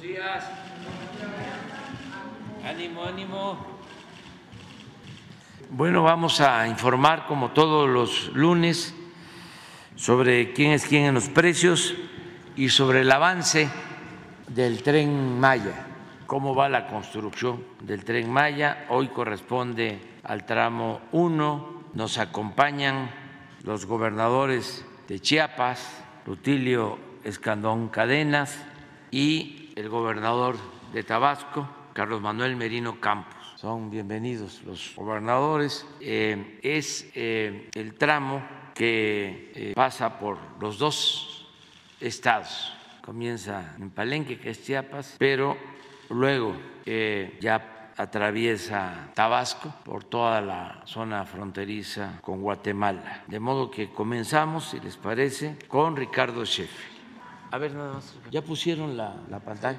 días. Ánimo, ánimo. Bueno, vamos a informar como todos los lunes sobre quién es quién en los precios y sobre el avance del tren Maya, cómo va la construcción del tren Maya. Hoy corresponde al tramo 1, nos acompañan los gobernadores de Chiapas, Rutilio Escandón Cadenas, y el gobernador de Tabasco, Carlos Manuel Merino Campos. Son bienvenidos los gobernadores. Eh, es eh, el tramo que eh, pasa por los dos estados. Comienza en Palenque, que es Chiapas, pero luego ya atraviesa Tabasco por toda la zona fronteriza con Guatemala. De modo que comenzamos, si les parece, con Ricardo Sheffield. A ver, nada más. ¿Ya pusieron la, la pantalla?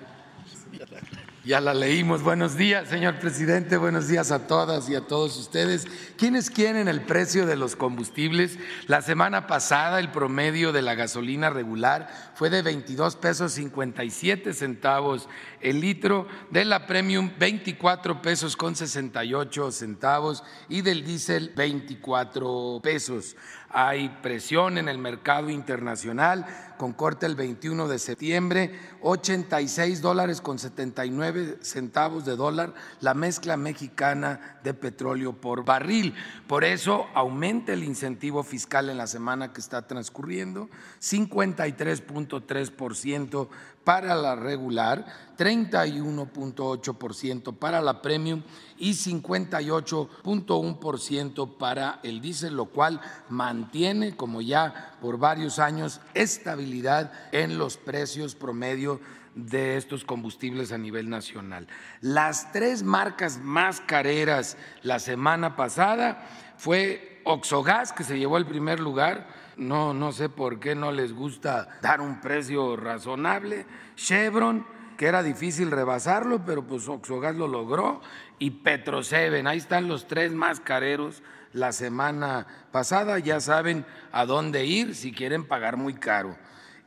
Ya la leímos. Buenos días, señor presidente. Buenos días a todas y a todos ustedes. ¿Quiénes quieren el precio de los combustibles? La semana pasada el promedio de la gasolina regular fue de 22 pesos 57 centavos el litro, de la premium 24 pesos con 68 centavos y del diésel 24 pesos. Hay presión en el mercado internacional con corte el 21 de septiembre, 86 dólares con 79 centavos de dólar la mezcla mexicana de petróleo por barril. Por eso aumenta el incentivo fiscal en la semana que está transcurriendo, 53.3% para la regular, 31.8% para la premium y 58.1% para el diésel, lo cual mantiene, como ya por varios años, estabilidad en los precios promedio de estos combustibles a nivel nacional. Las tres marcas más careras la semana pasada fue Oxogas, que se llevó el primer lugar, no, no sé por qué no les gusta dar un precio razonable. Chevron, que era difícil rebasarlo, pero pues Oxogas lo logró. Y Petroseven, ahí están los tres más careros la semana pasada. Ya saben a dónde ir si quieren pagar muy caro.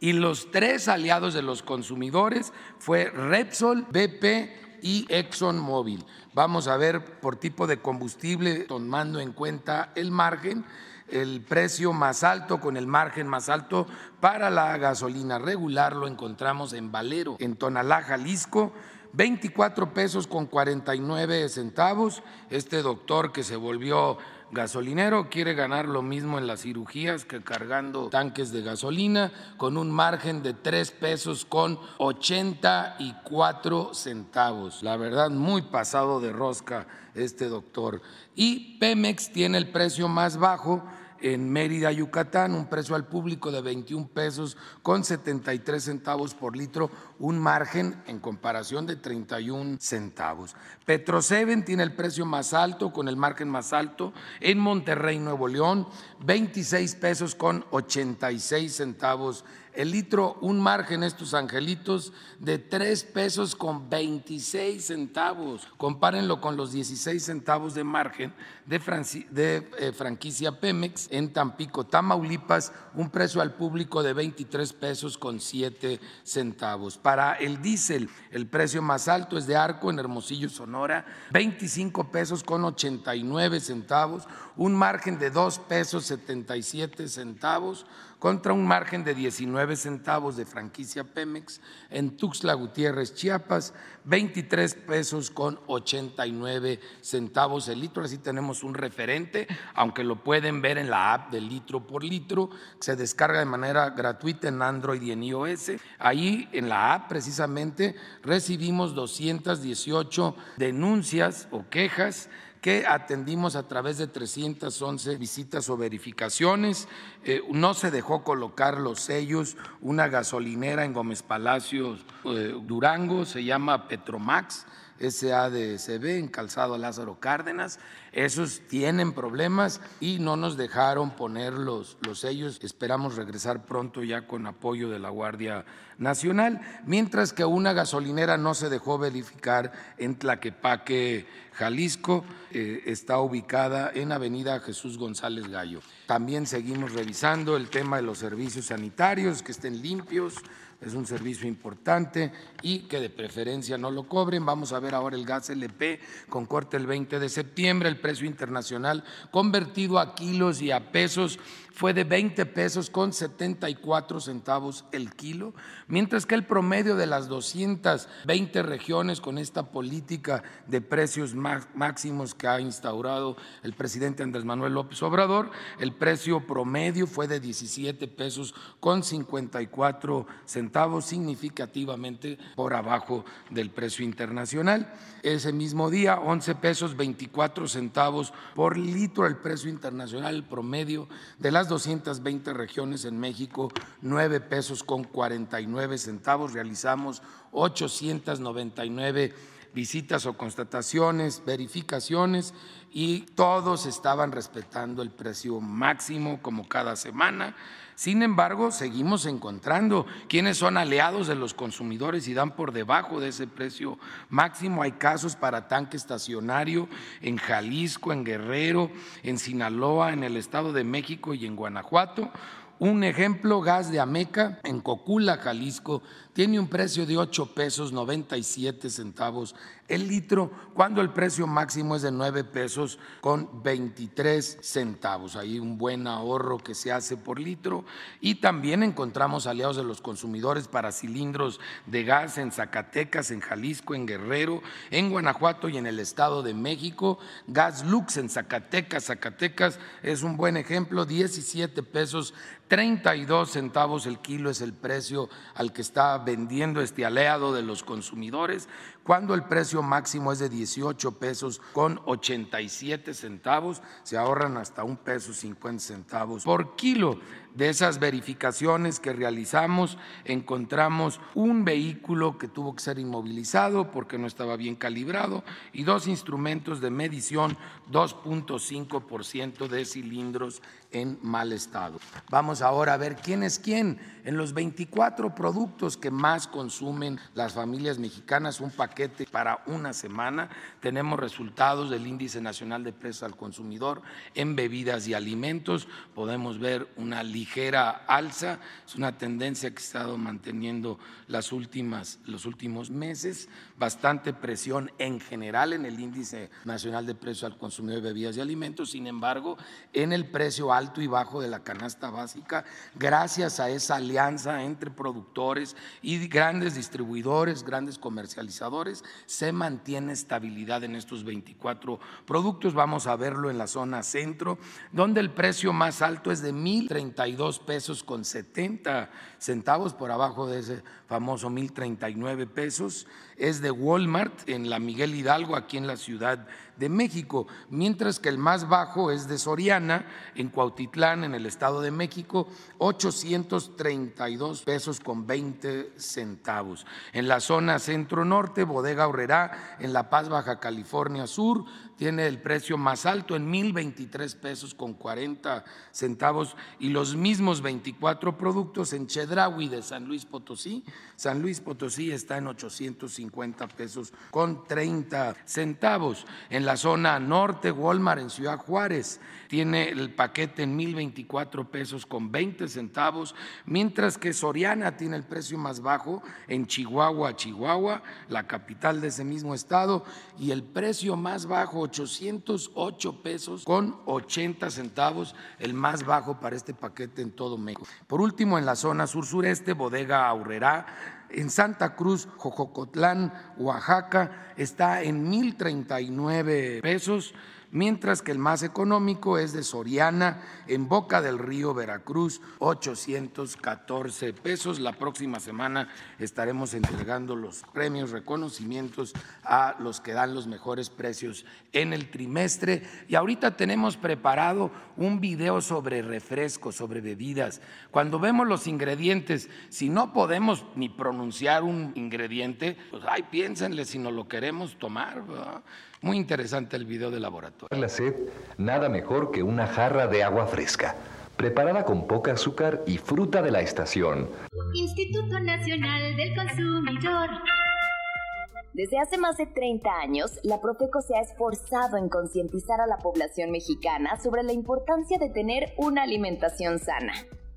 Y los tres aliados de los consumidores fue Repsol, BP y ExxonMobil. Vamos a ver por tipo de combustible, tomando en cuenta el margen el precio más alto con el margen más alto para la gasolina regular lo encontramos en Valero, en Tonalá, Jalisco, 24 pesos con 49 centavos. Este doctor que se volvió gasolinero quiere ganar lo mismo en las cirugías que cargando tanques de gasolina con un margen de 3 pesos con 84 centavos. La verdad, muy pasado de rosca este doctor. Y Pemex tiene el precio más bajo en Mérida, Yucatán, un precio al público de 21 pesos con 73 centavos por litro, un margen en comparación de 31 centavos. Petroseven tiene el precio más alto con el margen más alto en Monterrey, Nuevo León, 26 pesos con 86 centavos el litro, un margen estos angelitos de 3 pesos con 26 centavos. Compárenlo con los 16 centavos de margen de, eh, franquicia Pemex en Tampico, Tamaulipas, un precio al público de 23 pesos con 7 centavos. Para el diésel, el precio más alto es de Arco en Hermosillo, Sonora, 25 pesos con 89 centavos, un margen de 2 pesos 77 centavos contra un margen de 19 centavos de franquicia Pemex en Tuxtla Gutiérrez, Chiapas, 23 pesos con 89 centavos el litro. Así tenemos un referente, aunque lo pueden ver en la app de litro por litro, que se descarga de manera gratuita en Android y en iOS. Ahí en la app precisamente recibimos 218 denuncias o quejas que atendimos a través de 311 visitas o verificaciones. Eh, no se dejó colocar los sellos, una gasolinera en Gómez Palacios, eh, Durango, se llama Petromax SADCB en Calzado Lázaro Cárdenas. Esos tienen problemas y no nos dejaron poner los, los sellos. Esperamos regresar pronto ya con apoyo de la Guardia Nacional, mientras que una gasolinera no se dejó verificar en Tlaquepaque, Jalisco, eh, está ubicada en Avenida Jesús González Gallo. También seguimos revisando el tema de los servicios sanitarios, que estén limpios, es un servicio importante y que de preferencia no lo cobren. Vamos a ver ahora el gas LP con corte el 20 de septiembre, el precio internacional convertido a kilos y a pesos fue de 20 pesos con 74 centavos el kilo, mientras que el promedio de las 220 regiones con esta política de precios máximos que ha instaurado el presidente Andrés Manuel López Obrador, el precio promedio fue de 17 pesos con 54 centavos, significativamente por abajo del precio internacional. Ese mismo día, 11 pesos 24 centavos por litro el precio internacional, promedio de las 220 regiones en México, 9 pesos con 49 centavos. Realizamos 899 visitas o constataciones, verificaciones y todos estaban respetando el precio máximo como cada semana. Sin embargo, seguimos encontrando quienes son aliados de los consumidores y dan por debajo de ese precio máximo. Hay casos para tanque estacionario en Jalisco, en Guerrero, en Sinaloa, en el Estado de México y en Guanajuato. Un ejemplo, gas de Ameca en Cocula, Jalisco, tiene un precio de 8 pesos 97 centavos el litro, cuando el precio máximo es de 9 pesos con 23 centavos. Ahí un buen ahorro que se hace por litro. Y también encontramos aliados de los consumidores para cilindros de gas en Zacatecas, en Jalisco, en Guerrero, en Guanajuato y en el Estado de México. Gas Lux en Zacatecas, Zacatecas es un buen ejemplo, 17 pesos 32 centavos el kilo es el precio al que está vendiendo este aliado de los consumidores cuando el precio máximo es de 18 pesos con 87 centavos, se ahorran hasta un peso 50 centavos por kilo. De esas verificaciones que realizamos, encontramos un vehículo que tuvo que ser inmovilizado porque no estaba bien calibrado y dos instrumentos de medición, 2.5% de cilindros en mal estado. Vamos ahora a ver quién es quién. En los 24 productos que más consumen las familias mexicanas, un paquete para una semana, tenemos resultados del Índice Nacional de Precios al Consumidor en bebidas y alimentos. Podemos ver una ligera alza, es una tendencia que ha estado manteniendo las últimas, los últimos meses, bastante presión en general en el Índice Nacional de Precios al Consumidor de Bebidas y Alimentos, sin embargo, en el precio alto y bajo de la canasta básica, gracias a esa alianza entre productores y grandes distribuidores, grandes comercializadores, se mantiene estabilidad en estos 24 productos. Vamos a verlo en la zona centro, donde el precio más alto es de 1.032 pesos con 70 centavos por abajo de ese famoso 1.039 pesos. Es de Walmart en la Miguel Hidalgo, aquí en la Ciudad de México, mientras que el más bajo es de Soriana, en Cuautitlán, en el Estado de México, 832 pesos con 20 centavos. En la zona centro-norte, Bodega Horrera, en La Paz, Baja California Sur, tiene el precio más alto en 1.023 pesos con 40 centavos y los mismos 24 productos en Chedraui de San Luis Potosí. San Luis Potosí está en 850 pesos con 30 centavos. En la zona norte, Walmart en Ciudad Juárez tiene el paquete en 1.024 pesos con 20 centavos, mientras que Soriana tiene el precio más bajo en Chihuahua, Chihuahua, la capital de ese mismo estado, y el precio más bajo 808 pesos con 80 centavos, el más bajo para este paquete en todo México. Por último, en la zona sur-sureste, Bodega Aurrera, en Santa Cruz, Jojocotlán, Oaxaca, está en 1.039 pesos mientras que el más económico es de Soriana en Boca del Río, Veracruz, 814 pesos. La próxima semana estaremos entregando los premios, reconocimientos a los que dan los mejores precios en el trimestre. Y ahorita tenemos preparado un video sobre refrescos, sobre bebidas. Cuando vemos los ingredientes, si no podemos ni pronunciar un ingrediente, pues ay, piénsenle si no lo queremos tomar. Muy interesante el video de laboratorio. La sed, nada mejor que una jarra de agua fresca, preparada con poca azúcar y fruta de la estación. Instituto Nacional del Consumidor. Desde hace más de 30 años, la Profeco se ha esforzado en concientizar a la población mexicana sobre la importancia de tener una alimentación sana.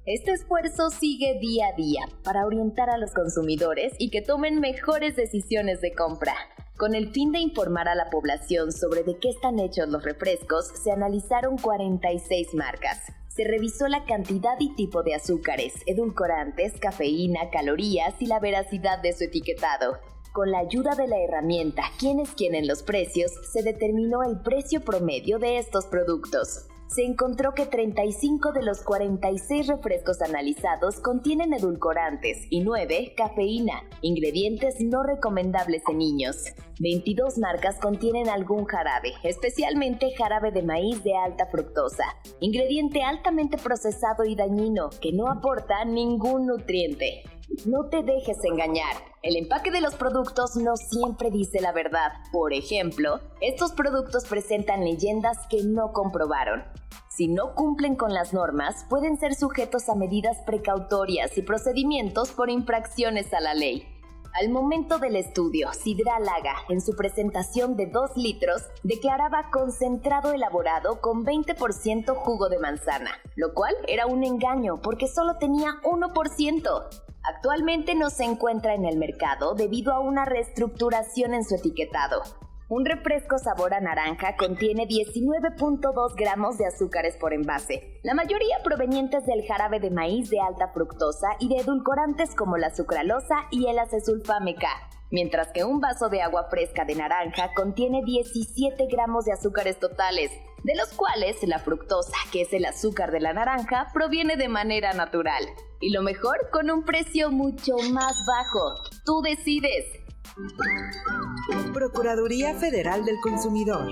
Este esfuerzo sigue día a día para orientar a los consumidores y que tomen mejores decisiones de compra. Con el fin de informar a la población sobre de qué están hechos los refrescos, se analizaron 46 marcas. Se revisó la cantidad y tipo de azúcares, edulcorantes, cafeína, calorías y la veracidad de su etiquetado. Con la ayuda de la herramienta Quienes quieren los precios, se determinó el precio promedio de estos productos se encontró que 35 de los 46 refrescos analizados contienen edulcorantes y 9 cafeína, ingredientes no recomendables en niños. 22 marcas contienen algún jarabe, especialmente jarabe de maíz de alta fructosa, ingrediente altamente procesado y dañino que no aporta ningún nutriente. No te dejes engañar. El empaque de los productos no siempre dice la verdad. Por ejemplo, estos productos presentan leyendas que no comprobaron. Si no cumplen con las normas, pueden ser sujetos a medidas precautorias y procedimientos por infracciones a la ley. Al momento del estudio, Sidra Laga, en su presentación de 2 litros, declaraba concentrado elaborado con 20% jugo de manzana, lo cual era un engaño porque solo tenía 1%. Actualmente no se encuentra en el mercado debido a una reestructuración en su etiquetado. Un refresco sabor a naranja contiene 19.2 gramos de azúcares por envase, la mayoría provenientes del jarabe de maíz de alta fructosa y de edulcorantes como la sucralosa y el acesulfame K, mientras que un vaso de agua fresca de naranja contiene 17 gramos de azúcares totales, de los cuales la fructosa, que es el azúcar de la naranja, proviene de manera natural. Y lo mejor, con un precio mucho más bajo. Tú decides. Procuraduría Federal del Consumidor.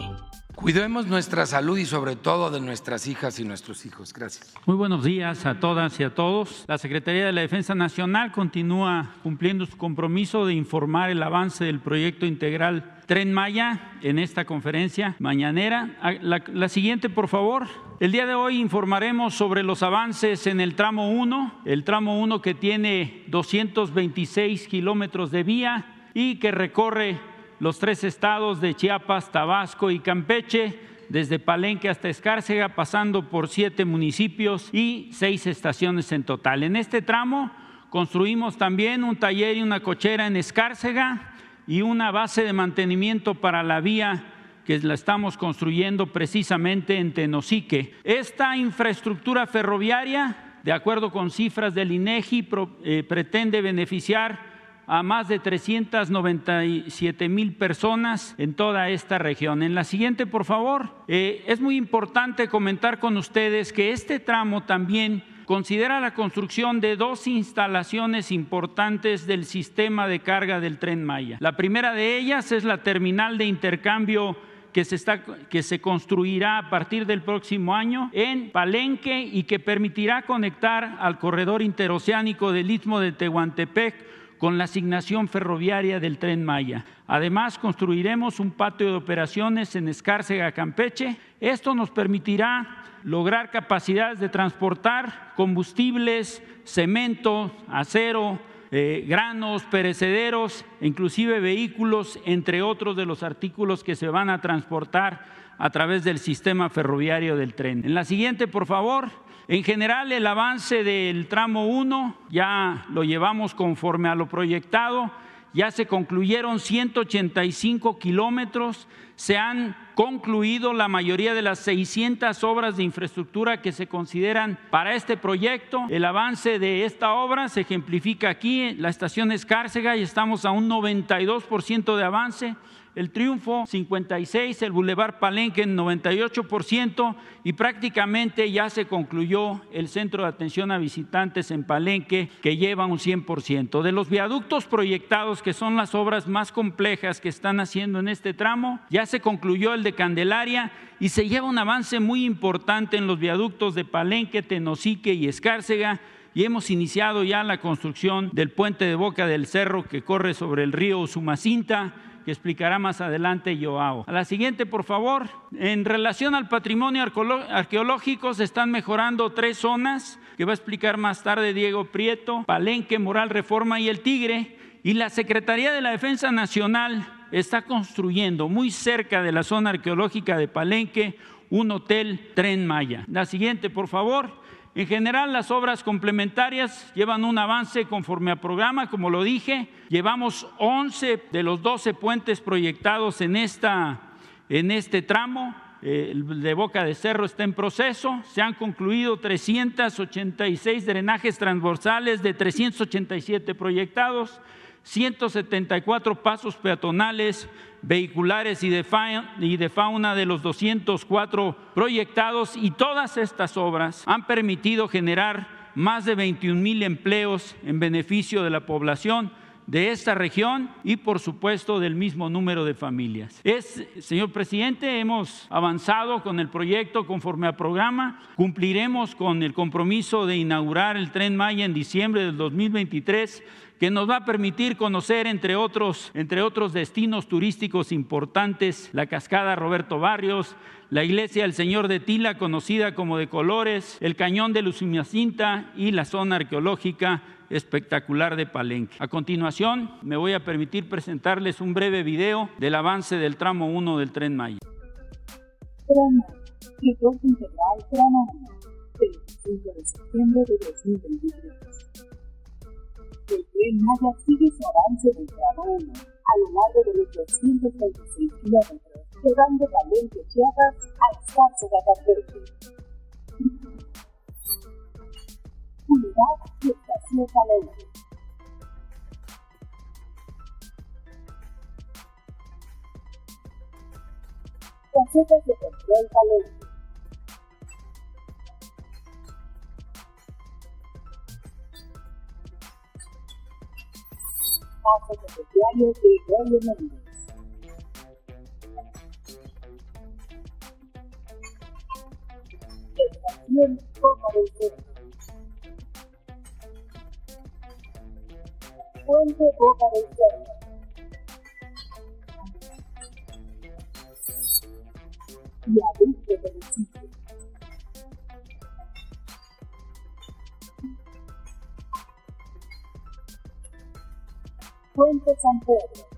Cuidemos nuestra salud y sobre todo de nuestras hijas y nuestros hijos. Gracias. Muy buenos días a todas y a todos. La Secretaría de la Defensa Nacional continúa cumpliendo su compromiso de informar el avance del proyecto integral Tren Maya en esta conferencia mañanera. Ah, la, siguiente, por favor. El día de hoy informaremos sobre los avances en el tramo 1, el tramo 1 que tiene 226 kilómetros de vía y que recorre los tres estados de Chiapas, Tabasco y Campeche, desde Palenque hasta Escárcega, pasando por siete municipios y seis estaciones en total. En este tramo construimos también un taller y una cochera en Escárcega y una base de mantenimiento para la vía que la estamos construyendo precisamente en Tenosique. Esta infraestructura ferroviaria, de acuerdo con cifras del INEGI, eh, pretende beneficiar a más de 397 mil personas en toda esta región. En la siguiente, por favor, eh, es muy importante comentar con ustedes que este tramo también considera la construcción de dos instalaciones importantes del sistema de carga del tren Maya. La primera de ellas es la terminal de intercambio que se, está, que se construirá a partir del próximo año en Palenque y que permitirá conectar al corredor interoceánico del Istmo de Tehuantepec con la asignación ferroviaria del tren Maya. Además, construiremos un patio de operaciones en Escárcega, Campeche. Esto nos permitirá lograr capacidades de transportar combustibles, cemento, acero, eh, granos, perecederos, inclusive vehículos, entre otros de los artículos que se van a transportar a través del sistema ferroviario del tren. En la siguiente, por favor. En general, el avance del tramo 1 ya lo llevamos conforme a lo proyectado, ya se concluyeron 185 kilómetros, se han concluido la mayoría de las 600 obras de infraestructura que se consideran para este proyecto. El avance de esta obra se ejemplifica aquí la estación Escárcega y estamos a un 92% de avance el Triunfo 56, el Boulevard Palenque 98% y prácticamente ya se concluyó el centro de atención a visitantes en Palenque que lleva un 100%. De los viaductos proyectados, que son las obras más complejas que están haciendo en este tramo, ya se concluyó el de Candelaria y se lleva un avance muy importante en los viaductos de Palenque, Tenosique y Escárcega y hemos iniciado ya la construcción del puente de Boca del Cerro que corre sobre el río Sumacinta que explicará más adelante Joao. A la siguiente, por favor. En relación al patrimonio arqueológico, se están mejorando tres zonas que va a explicar más tarde Diego Prieto, Palenque, Moral Reforma y El Tigre. Y la Secretaría de la Defensa Nacional está construyendo muy cerca de la zona arqueológica de Palenque un hotel Tren Maya. La siguiente, por favor. En general, las obras complementarias llevan un avance conforme a programa, como lo dije. Llevamos 11 de los 12 puentes proyectados en, esta, en este tramo. El de Boca de Cerro está en proceso. Se han concluido 386 drenajes transversales de 387 proyectados, 174 pasos peatonales, vehiculares y de, fauna, de los 204 proyectados y todas estas obras han permitido generar más de 21 mil empleos en beneficio de la población de esta región y por supuesto del mismo número de familias. Es, señor presidente, hemos avanzado con el proyecto conforme a programa, cumpliremos con el compromiso de inaugurar el tren Maya en diciembre del 2023 que nos va a permitir conocer, entre otros, entre otros destinos turísticos importantes, la cascada Roberto Barrios, la iglesia del Señor de Tila, conocida como de Colores, el cañón de Lucimacinta y la zona arqueológica espectacular de Palenque. A continuación, me voy a permitir presentarles un breve video del avance del tramo 1 del Tren Maya. Tramo, integral tramo 1, 25 de septiembre de 2023 el tren Maya sigue su avance del tramo 1 a lo largo de los 226 kilómetros, llegando Palenque, Chiapas a Escárcega, Campeche. Unidad y Estación Palenque. Casetas de control Palenque. Paso Ferroviario Gregorio Méndez. Estación Boca del Cerro. Puente del Cerro. Viaducto del sitio. Puente San Pedro.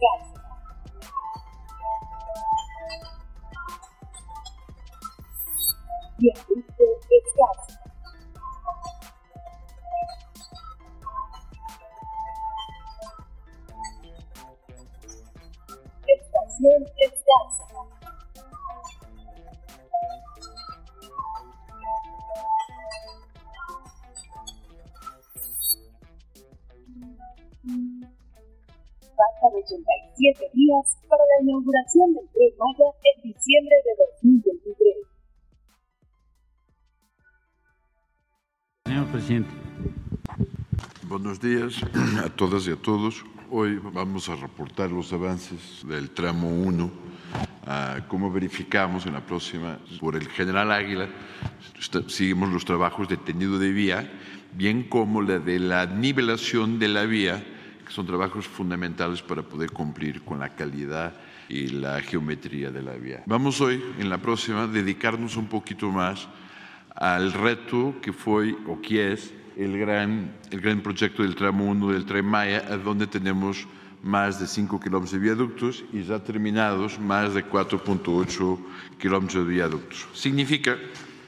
Cochera inauguración del Tren Maya en diciembre de 2023. Señor presidente. Buenos días a todas y a todos. Hoy vamos a reportar los avances del tramo 1, como verificamos en la próxima por el general Águila, seguimos los trabajos de tendido de vía, bien como la de la nivelación de la vía, que son trabajos fundamentales para poder cumplir con la calidad y la geometría de la vía. Vamos hoy, en la próxima, a dedicarnos un poquito más al reto que fue o que es el gran, el gran proyecto del tramo 1 del Tren Maya, donde tenemos más de 5 kilómetros de viaductos y ya terminados más de 4.8 kilómetros de viaductos. Significa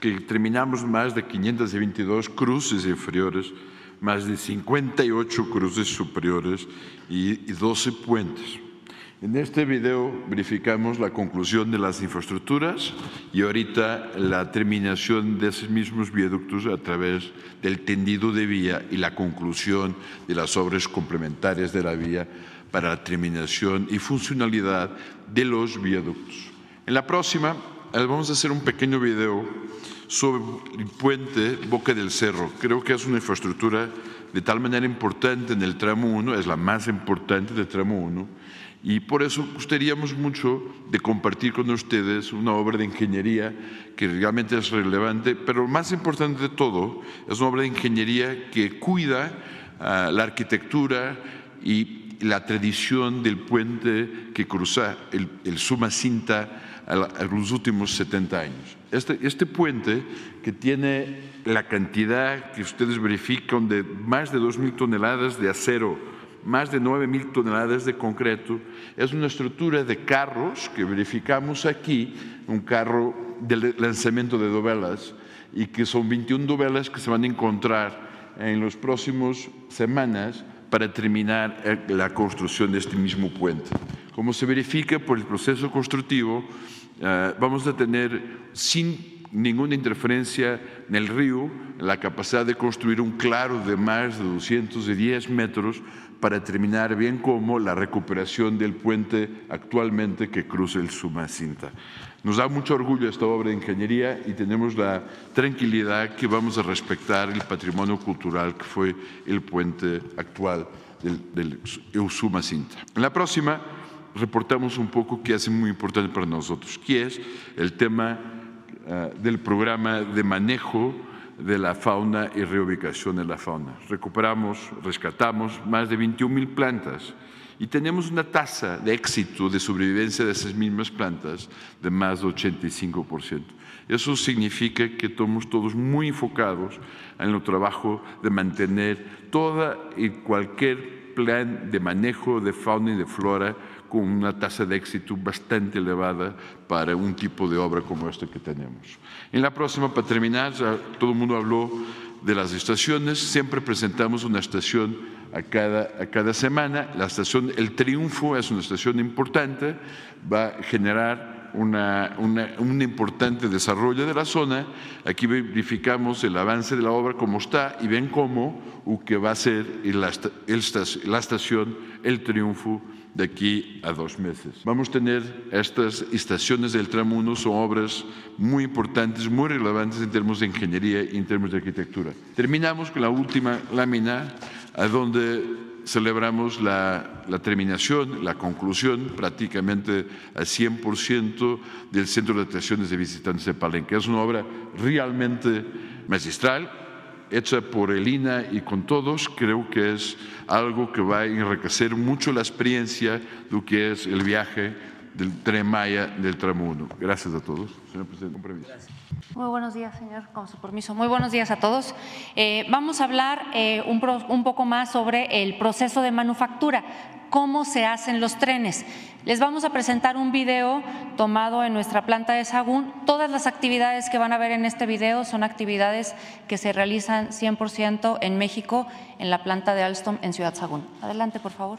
que terminamos más de 522 cruces inferiores, más de 58 cruces superiores y 12 puentes. En este video verificamos la conclusión de las infraestructuras y ahorita la terminación de esos mismos viaductos a través del tendido de vía y la conclusión de las obras complementarias de la vía para la terminación y funcionalidad de los viaductos. En la próxima eh, vamos a hacer un pequeño video sobre el puente Boca del Cerro. Creo que es una infraestructura de tal manera importante en el tramo 1, es la más importante del tramo 1 y por eso gustaríamos mucho de compartir con ustedes una obra de ingeniería que realmente es relevante, pero más importante de todo es una obra de ingeniería que cuida ah, la arquitectura y la tradición del puente que cruza el, el Suma Cinta a, los últimos 70 años. Este, este puente que tiene la cantidad que ustedes verifican de más de 2.000 toneladas de acero más de 9 mil toneladas de concreto. Es una estructura de carros que verificamos aquí, un carro de lanzamiento de dovelas, y que son 21 dovelas que se van a encontrar en las próximas semanas para terminar eh, la construcción de este mismo puente. Como se verifica por el proceso constructivo, eh, vamos a tener sin ninguna interferencia en el río la capacidad de construir un claro de más de 210 metros para terminar bien como la recuperación del puente actualmente que cruza el Sumacinta. Nos da mucho orgullo esta obra de ingeniería y tenemos la tranquilidad que vamos a respetar el patrimonio cultural que fue el puente actual del, del Usumacinta. En la próxima reportamos un poco que es muy importante para nosotros, que es el tema uh, del programa de manejo de la fauna y reubicación de la fauna. Recuperamos, rescatamos más de 21 mil plantas y tenemos una tasa de éxito de sobrevivencia de esas mismas plantas de más de 85%. Eso significa que estamos todos muy enfocados en el trabajo de mantener toda y cualquier plan de manejo de fauna y de flora con una tasa de éxito bastante elevada para un tipo de obra como este que tenemos. En la próxima, para terminar, todo el mundo habló de las estaciones, siempre presentamos una estación a cada, a cada semana. La estación El Triunfo es una estación importante, va a generar una, un importante desarrollo de la zona. Aquí verificamos el avance de la obra, cómo está, y ven cómo que va a ser la estación El Triunfo de aquí a dos meses. Vamos a tener estas estaciones del tramo 1, son obras muy importantes, muy relevantes en términos de ingeniería y en términos de arquitectura. Terminamos con la última lámina, a donde celebramos la, la terminación, la conclusión prácticamente al 100% del Centro de Atracciones de Visitantes de Palenque. Es una obra realmente magistral, hecha por Elina y con todos, creo que es algo que va a enriquecer mucho la experiencia de lo que es el viaje del tren Maya del tramo 1. Gracias a todos. Señor presidente, con permiso. Muy buenos días, señor, con su permiso. Muy buenos días a todos. Eh, vamos a hablar eh, un, un poco más sobre el proceso de manufactura, cómo se hacen los trenes. Les vamos a presentar un video tomado en nuestra planta de Sagún. Todas las actividades que van a ver en este video son actividades que se realizan 100% en México, en la planta de Alstom en Ciudad Sagún. Adelante, por favor.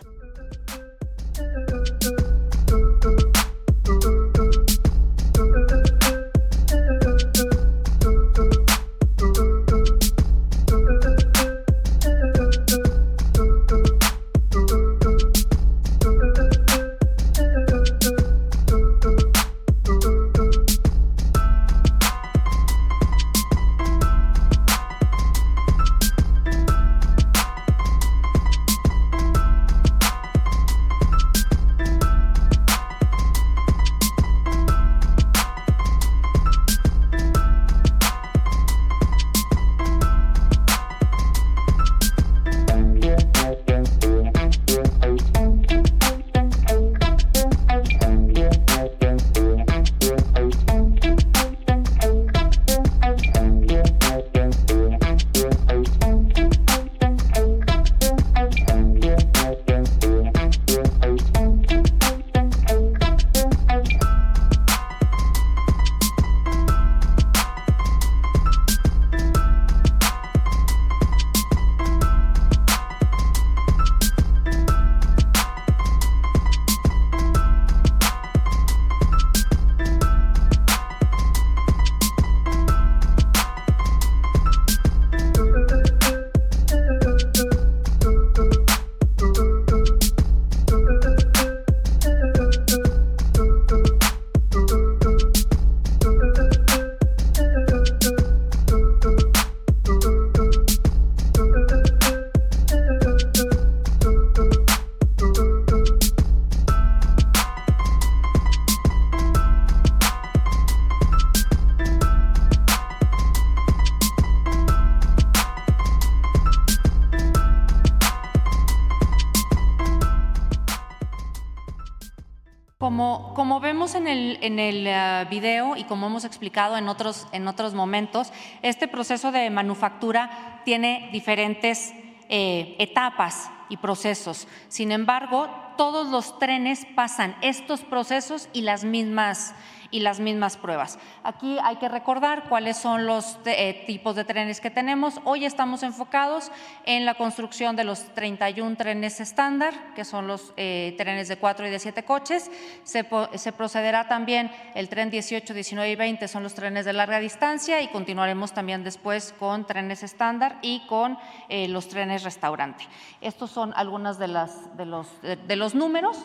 En el, uh, video y como hemos explicado en otros, en otros momentos, este proceso de manufactura tiene diferentes eh, etapas y procesos. Sin embargo, todos los trenes pasan estos procesos y las mismas y las mismas pruebas. Aquí hay que recordar cuáles son los eh, tipos de trenes que tenemos. Hoy estamos enfocados en la construcción de los 31 trenes estándar, que son los eh, trenes de 4 y de 7 coches. Se, se, procederá también el tren 18, 19 y 20, son los trenes de larga distancia y continuaremos también después con trenes estándar y con eh, los trenes restaurante. Estos son algunos de, de, los, de, de los números.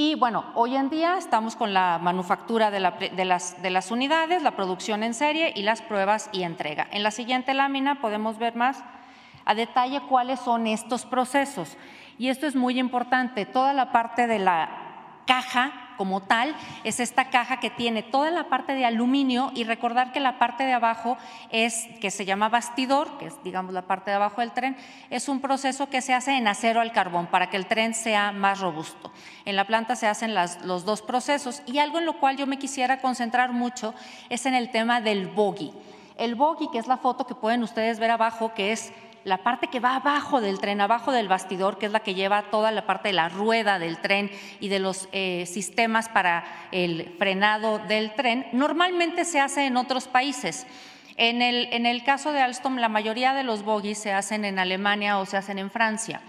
Y bueno, hoy en día estamos con la manufactura de, la, de, las, de, las, unidades, la producción en serie y las pruebas y entrega. En la siguiente lámina podemos ver más a detalle cuáles son estos procesos. Y esto es muy importante, toda la parte de la caja como tal es esta caja que tiene toda la parte de aluminio y recordar que la parte de abajo es que se llama bastidor, que es digamos la parte de abajo del tren, es un proceso que se hace en acero al carbón para que el tren sea más robusto. En la planta se hacen los dos procesos y algo en lo cual yo me quisiera concentrar mucho es en el tema del bogie. El bogie, que es la foto que pueden ustedes ver abajo, que es la parte que va abajo del tren, abajo del bastidor, que es la que lleva toda la parte de la rueda del tren y de los eh, sistemas para el frenado del tren, normalmente se hace en otros países. En el, en el caso de Alstom, la mayoría de los bogies se hacen en Alemania o se hacen en Francia.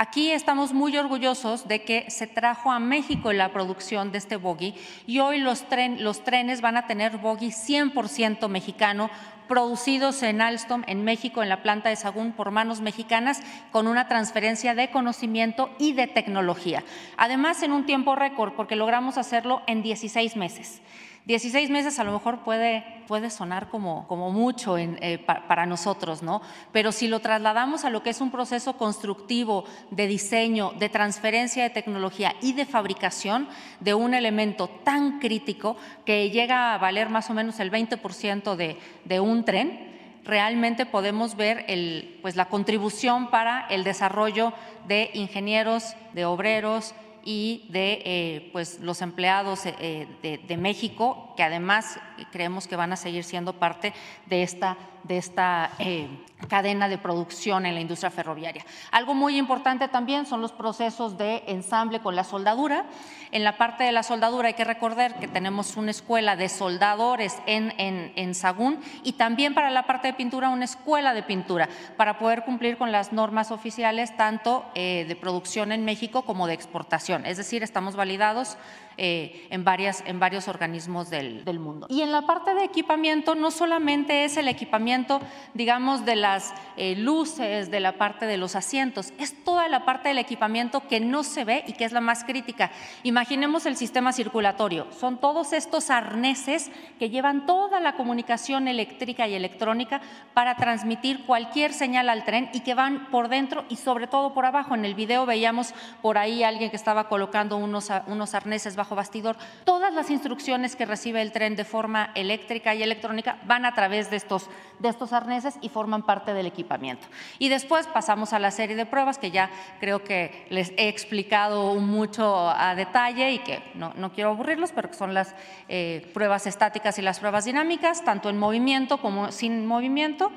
Aquí estamos muy orgullosos de que se trajo a México la producción de este bogie y hoy los, tren, los trenes van a tener bogie 100% mexicano, producidos en Alstom, en México, en la planta de Sagún, por manos mexicanas, con una transferencia de conocimiento y de tecnología. Además, en un tiempo récord, porque logramos hacerlo en 16 meses. 16 meses a lo mejor puede, puede sonar como, como mucho eh, pa, para nosotros, ¿no? Pero si lo trasladamos a lo que es un proceso constructivo de diseño, de transferencia de tecnología y de fabricación de un elemento tan crítico que llega a valer más o menos el 20% de, de un tren, realmente podemos ver el, pues, la contribución para el desarrollo de ingenieros, de obreros, y de eh, pues, los empleados eh, de, de, México, que además creemos que van a seguir siendo parte de esta, de esta eh, cadena de producción en la industria ferroviaria. Algo muy importante también son los procesos de ensamble con la soldadura. En la parte de la soldadura hay que recordar que tenemos una escuela de soldadores en, en, en Sagún y también para la parte de pintura una escuela de pintura para poder cumplir con las normas oficiales tanto eh, de producción en México como de exportación. Es decir, estamos validados eh, en, varias, en varios organismos del, del, mundo. Y en la parte de equipamiento no solamente es el equipamiento, digamos, de las eh, luces, de la parte de los asientos, es toda la parte del equipamiento que no se ve y que es la más crítica. Imaginemos el sistema circulatorio, son todos estos arneses que llevan toda la comunicación eléctrica y electrónica para transmitir cualquier señal al tren y que van por dentro y sobre todo por abajo. En el video veíamos por ahí alguien que estaba colocando unos, unos arneses bajo bastidor. Todas las instrucciones que recibe el tren de forma eléctrica y electrónica van a través de estos, de estos arneses y forman parte del equipamiento. Y después pasamos a la serie de pruebas que ya creo que les he explicado mucho a detalle y que no, no quiero aburrirlos, pero que son las eh, pruebas estáticas y las pruebas dinámicas, tanto en movimiento como sin movimiento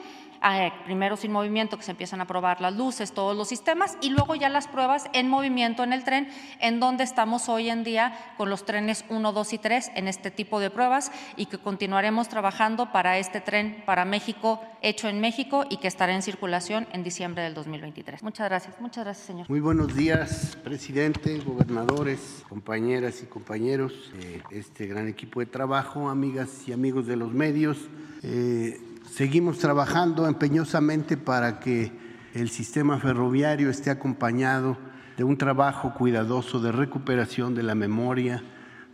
primero sin movimiento que se empiezan a probar las luces, todos los sistemas y luego ya las pruebas en movimiento en el tren, en donde estamos hoy en día con los trenes 1, 2 y 3 en este tipo de pruebas y que continuaremos trabajando para este tren para México, hecho en México y que estará en circulación en diciembre del 2023. Muchas gracias, muchas gracias, señor. Muy buenos días, presidente, gobernadores, compañeras y compañeros este gran equipo de trabajo, amigas y amigos de los medios. Eh, Seguimos trabajando empeñosamente para que el sistema ferroviario esté acompañado de un trabajo cuidadoso de recuperación de la memoria,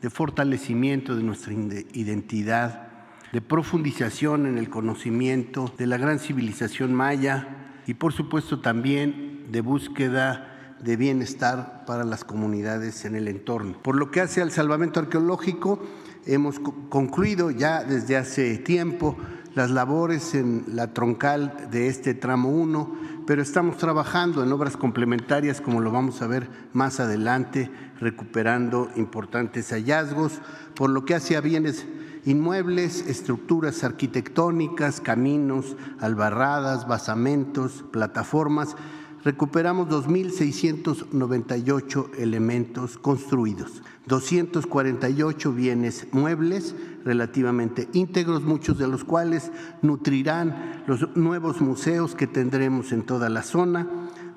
de fortalecimiento de nuestra identidad, de profundización en el conocimiento de la gran civilización maya y por supuesto también de búsqueda de bienestar para las comunidades en el entorno. Por lo que hace al salvamento arqueológico, hemos concluido ya desde hace tiempo las labores en la troncal de este tramo 1 pero estamos trabajando en obras complementarias, como lo vamos a ver más adelante, recuperando importantes hallazgos, por lo que hace a bienes inmuebles, estructuras arquitectónicas, caminos, albarradas, basamentos, plataformas, recuperamos 2.698 elementos construidos, 248 bienes muebles relativamente íntegros, muchos de los cuales nutrirán los nuevos museos que tendremos en toda la zona,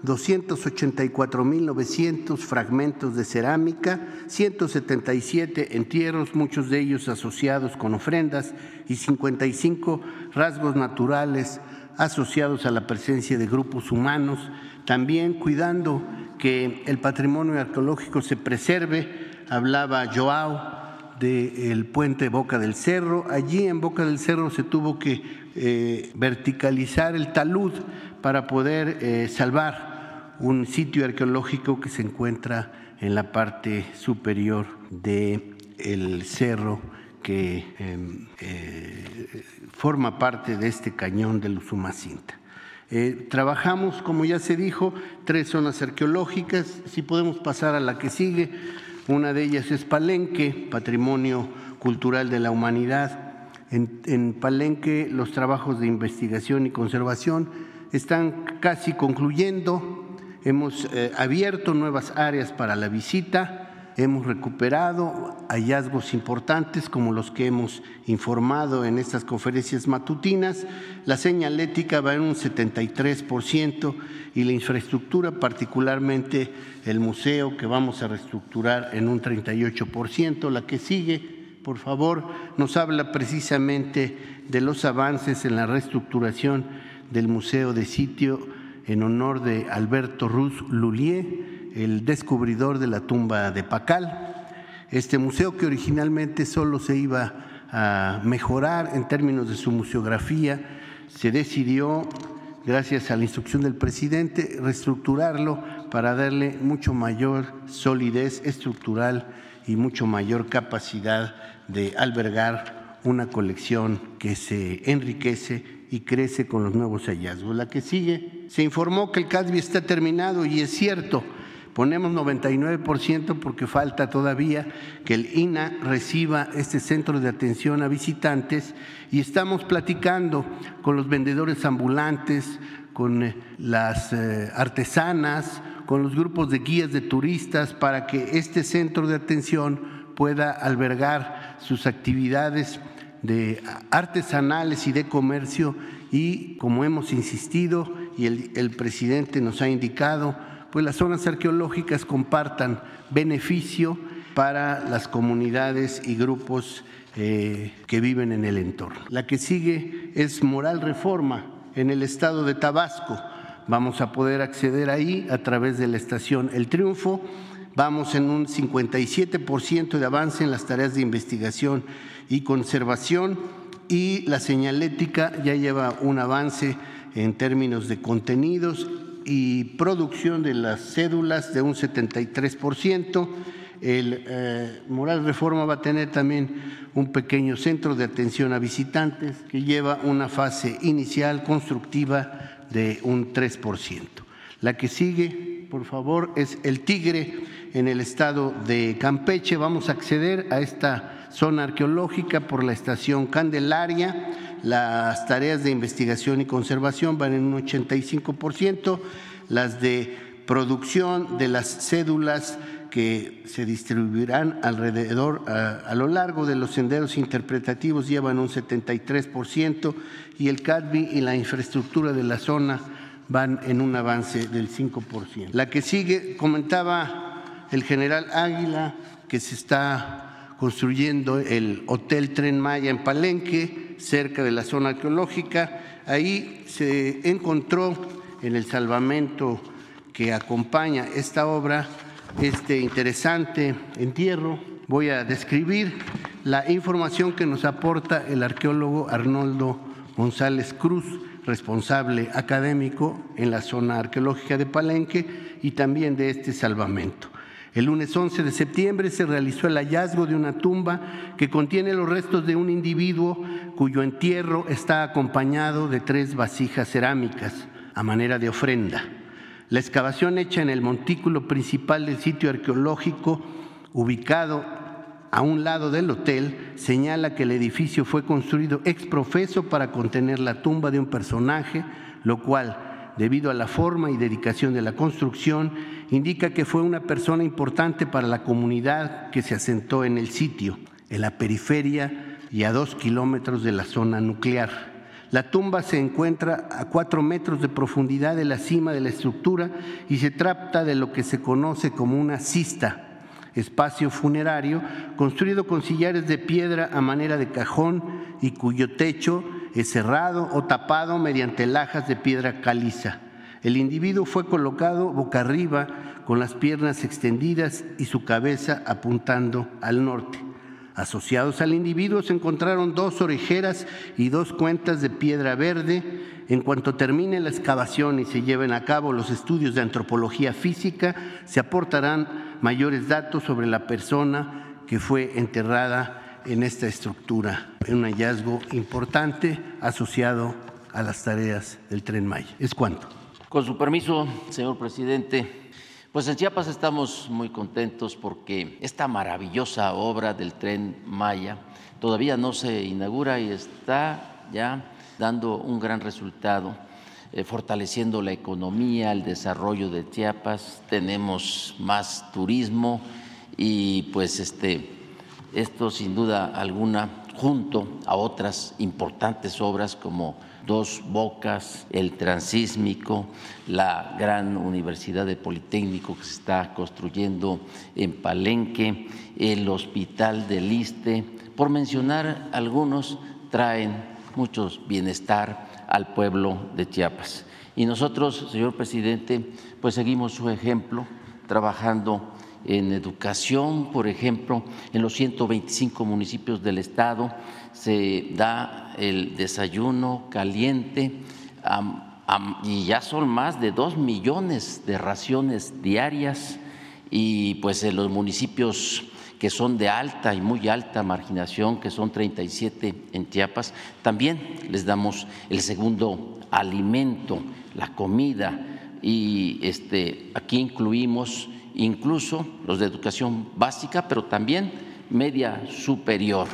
284.900 fragmentos de cerámica, 177 entierros, muchos de ellos asociados con ofrendas, y 55 rasgos naturales asociados a la presencia de grupos humanos, también cuidando que el patrimonio arqueológico se preserve. Hablaba Joao del puente Boca del Cerro. Allí en Boca del Cerro se tuvo que eh, verticalizar el talud para poder eh, salvar un sitio arqueológico que se encuentra en la parte superior del el cerro que em, eh, forma parte de este cañón de Usumacinta. Eh, trabajamos, como ya se dijo, tres zonas arqueológicas. Si podemos pasar a la que sigue, una de ellas es Palenque, Patrimonio Cultural de la Humanidad. En, en Palenque los trabajos de investigación y conservación están casi concluyendo. Hemos eh, abierto nuevas áreas para la visita, hemos recuperado hallazgos importantes como los que hemos informado en estas conferencias matutinas. La señalética va en un 73% y la infraestructura, particularmente el museo que vamos a reestructurar en un 38%. La que sigue, por favor, nos habla precisamente de los avances en la reestructuración del Museo de Sitio en honor de Alberto Ruz Lullier, el descubridor de la tumba de Pacal. Este museo que originalmente solo se iba a mejorar en términos de su museografía, se decidió, gracias a la instrucción del presidente, reestructurarlo para darle mucho mayor solidez estructural y mucho mayor capacidad de albergar una colección que se enriquece y crece con los nuevos hallazgos. La que sigue, se informó que el CADVI está terminado y es cierto, ponemos 99% porque falta todavía que el INA reciba este centro de atención a visitantes y estamos platicando con los vendedores ambulantes, con eh, las eh, artesanas, con los grupos de guías de turistas para que este centro de atención pueda albergar sus actividades de artesanales y de comercio y como hemos insistido y el, presidente nos ha indicado, pues las zonas arqueológicas compartan beneficio para las comunidades y grupos eh, que viven en el entorno. La que sigue es Moral Reforma en el estado de Tabasco. Vamos a poder acceder ahí a través de la estación El Triunfo. Vamos en un 57% de avance en las tareas de investigación y conservación y la señalética ya lleva un avance en términos de contenidos y producción de las cédulas de un 73%. El eh, Moral Reforma va a tener también un pequeño centro de atención a visitantes que lleva una fase inicial constructiva de un 3%. La que sigue, por favor, es el Tigre en el estado de Campeche. Vamos a acceder a esta zona arqueológica por la estación Candelaria. Las tareas de investigación y conservación van en un 85%, las de producción de las cédulas que se distribuirán alrededor, a, lo largo de los senderos interpretativos llevan un 73% y el CADBI y la infraestructura de la zona van en un avance del 5%. La que sigue, comentaba el general Águila, que se está construyendo el Hotel Tren Maya en Palenque, cerca de la zona arqueológica. Ahí se encontró en el salvamento que acompaña esta obra este interesante entierro. Voy a describir la información que nos aporta el arqueólogo Arnoldo González Cruz, responsable académico en la zona arqueológica de Palenque y también de este salvamento. El lunes 11 de septiembre se realizó el hallazgo de una tumba que contiene los restos de un individuo cuyo entierro está acompañado de tres vasijas cerámicas. a manera de ofrenda. La excavación hecha en el montículo principal del sitio arqueológico, ubicado a un lado del hotel, señala que el edificio fue construido ex profeso para contener la tumba de un personaje, lo cual, debido a la forma y dedicación de la construcción, indica que fue una persona importante para la comunidad que se asentó en el sitio, en la periferia y a dos kilómetros de la zona nuclear. La tumba se encuentra a cuatro metros de profundidad de la cima de la estructura y se trata de lo que se conoce como una cista, espacio funerario construido con sillares de piedra a manera de cajón y cuyo techo cerrado o tapado mediante lajas de piedra caliza. El individuo fue colocado boca arriba con las piernas extendidas y su cabeza apuntando al norte. Asociados al individuo se encontraron dos orejeras y dos cuentas de piedra verde. En cuanto termine la excavación y se lleven a cabo los estudios de antropología física, se aportarán mayores datos sobre la persona que fue enterrada en esta estructura. Un hallazgo importante asociado a las tareas del tren Maya. ¿Es cuánto? Con su permiso, señor presidente, pues en Chiapas estamos muy contentos porque esta maravillosa obra del tren Maya todavía no se inaugura y está ya dando un gran resultado, eh, fortaleciendo la economía, el desarrollo de Chiapas, tenemos más turismo y pues este, esto sin duda alguna junto a otras importantes obras como Dos Bocas, el Transísmico, la gran Universidad de Politécnico que se está construyendo en Palenque, el Hospital del Iste, por mencionar algunos, traen mucho bienestar al pueblo de Chiapas. Y nosotros, señor presidente, pues seguimos su ejemplo trabajando en educación, por ejemplo, en los 125 municipios del estado se da el desayuno caliente y ya son más de dos millones de raciones diarias y pues en los municipios que son de alta y muy alta marginación, que son 37 en Chiapas, también les damos el segundo alimento, la comida y este aquí incluimos incluso los de educación básica, pero también media superior.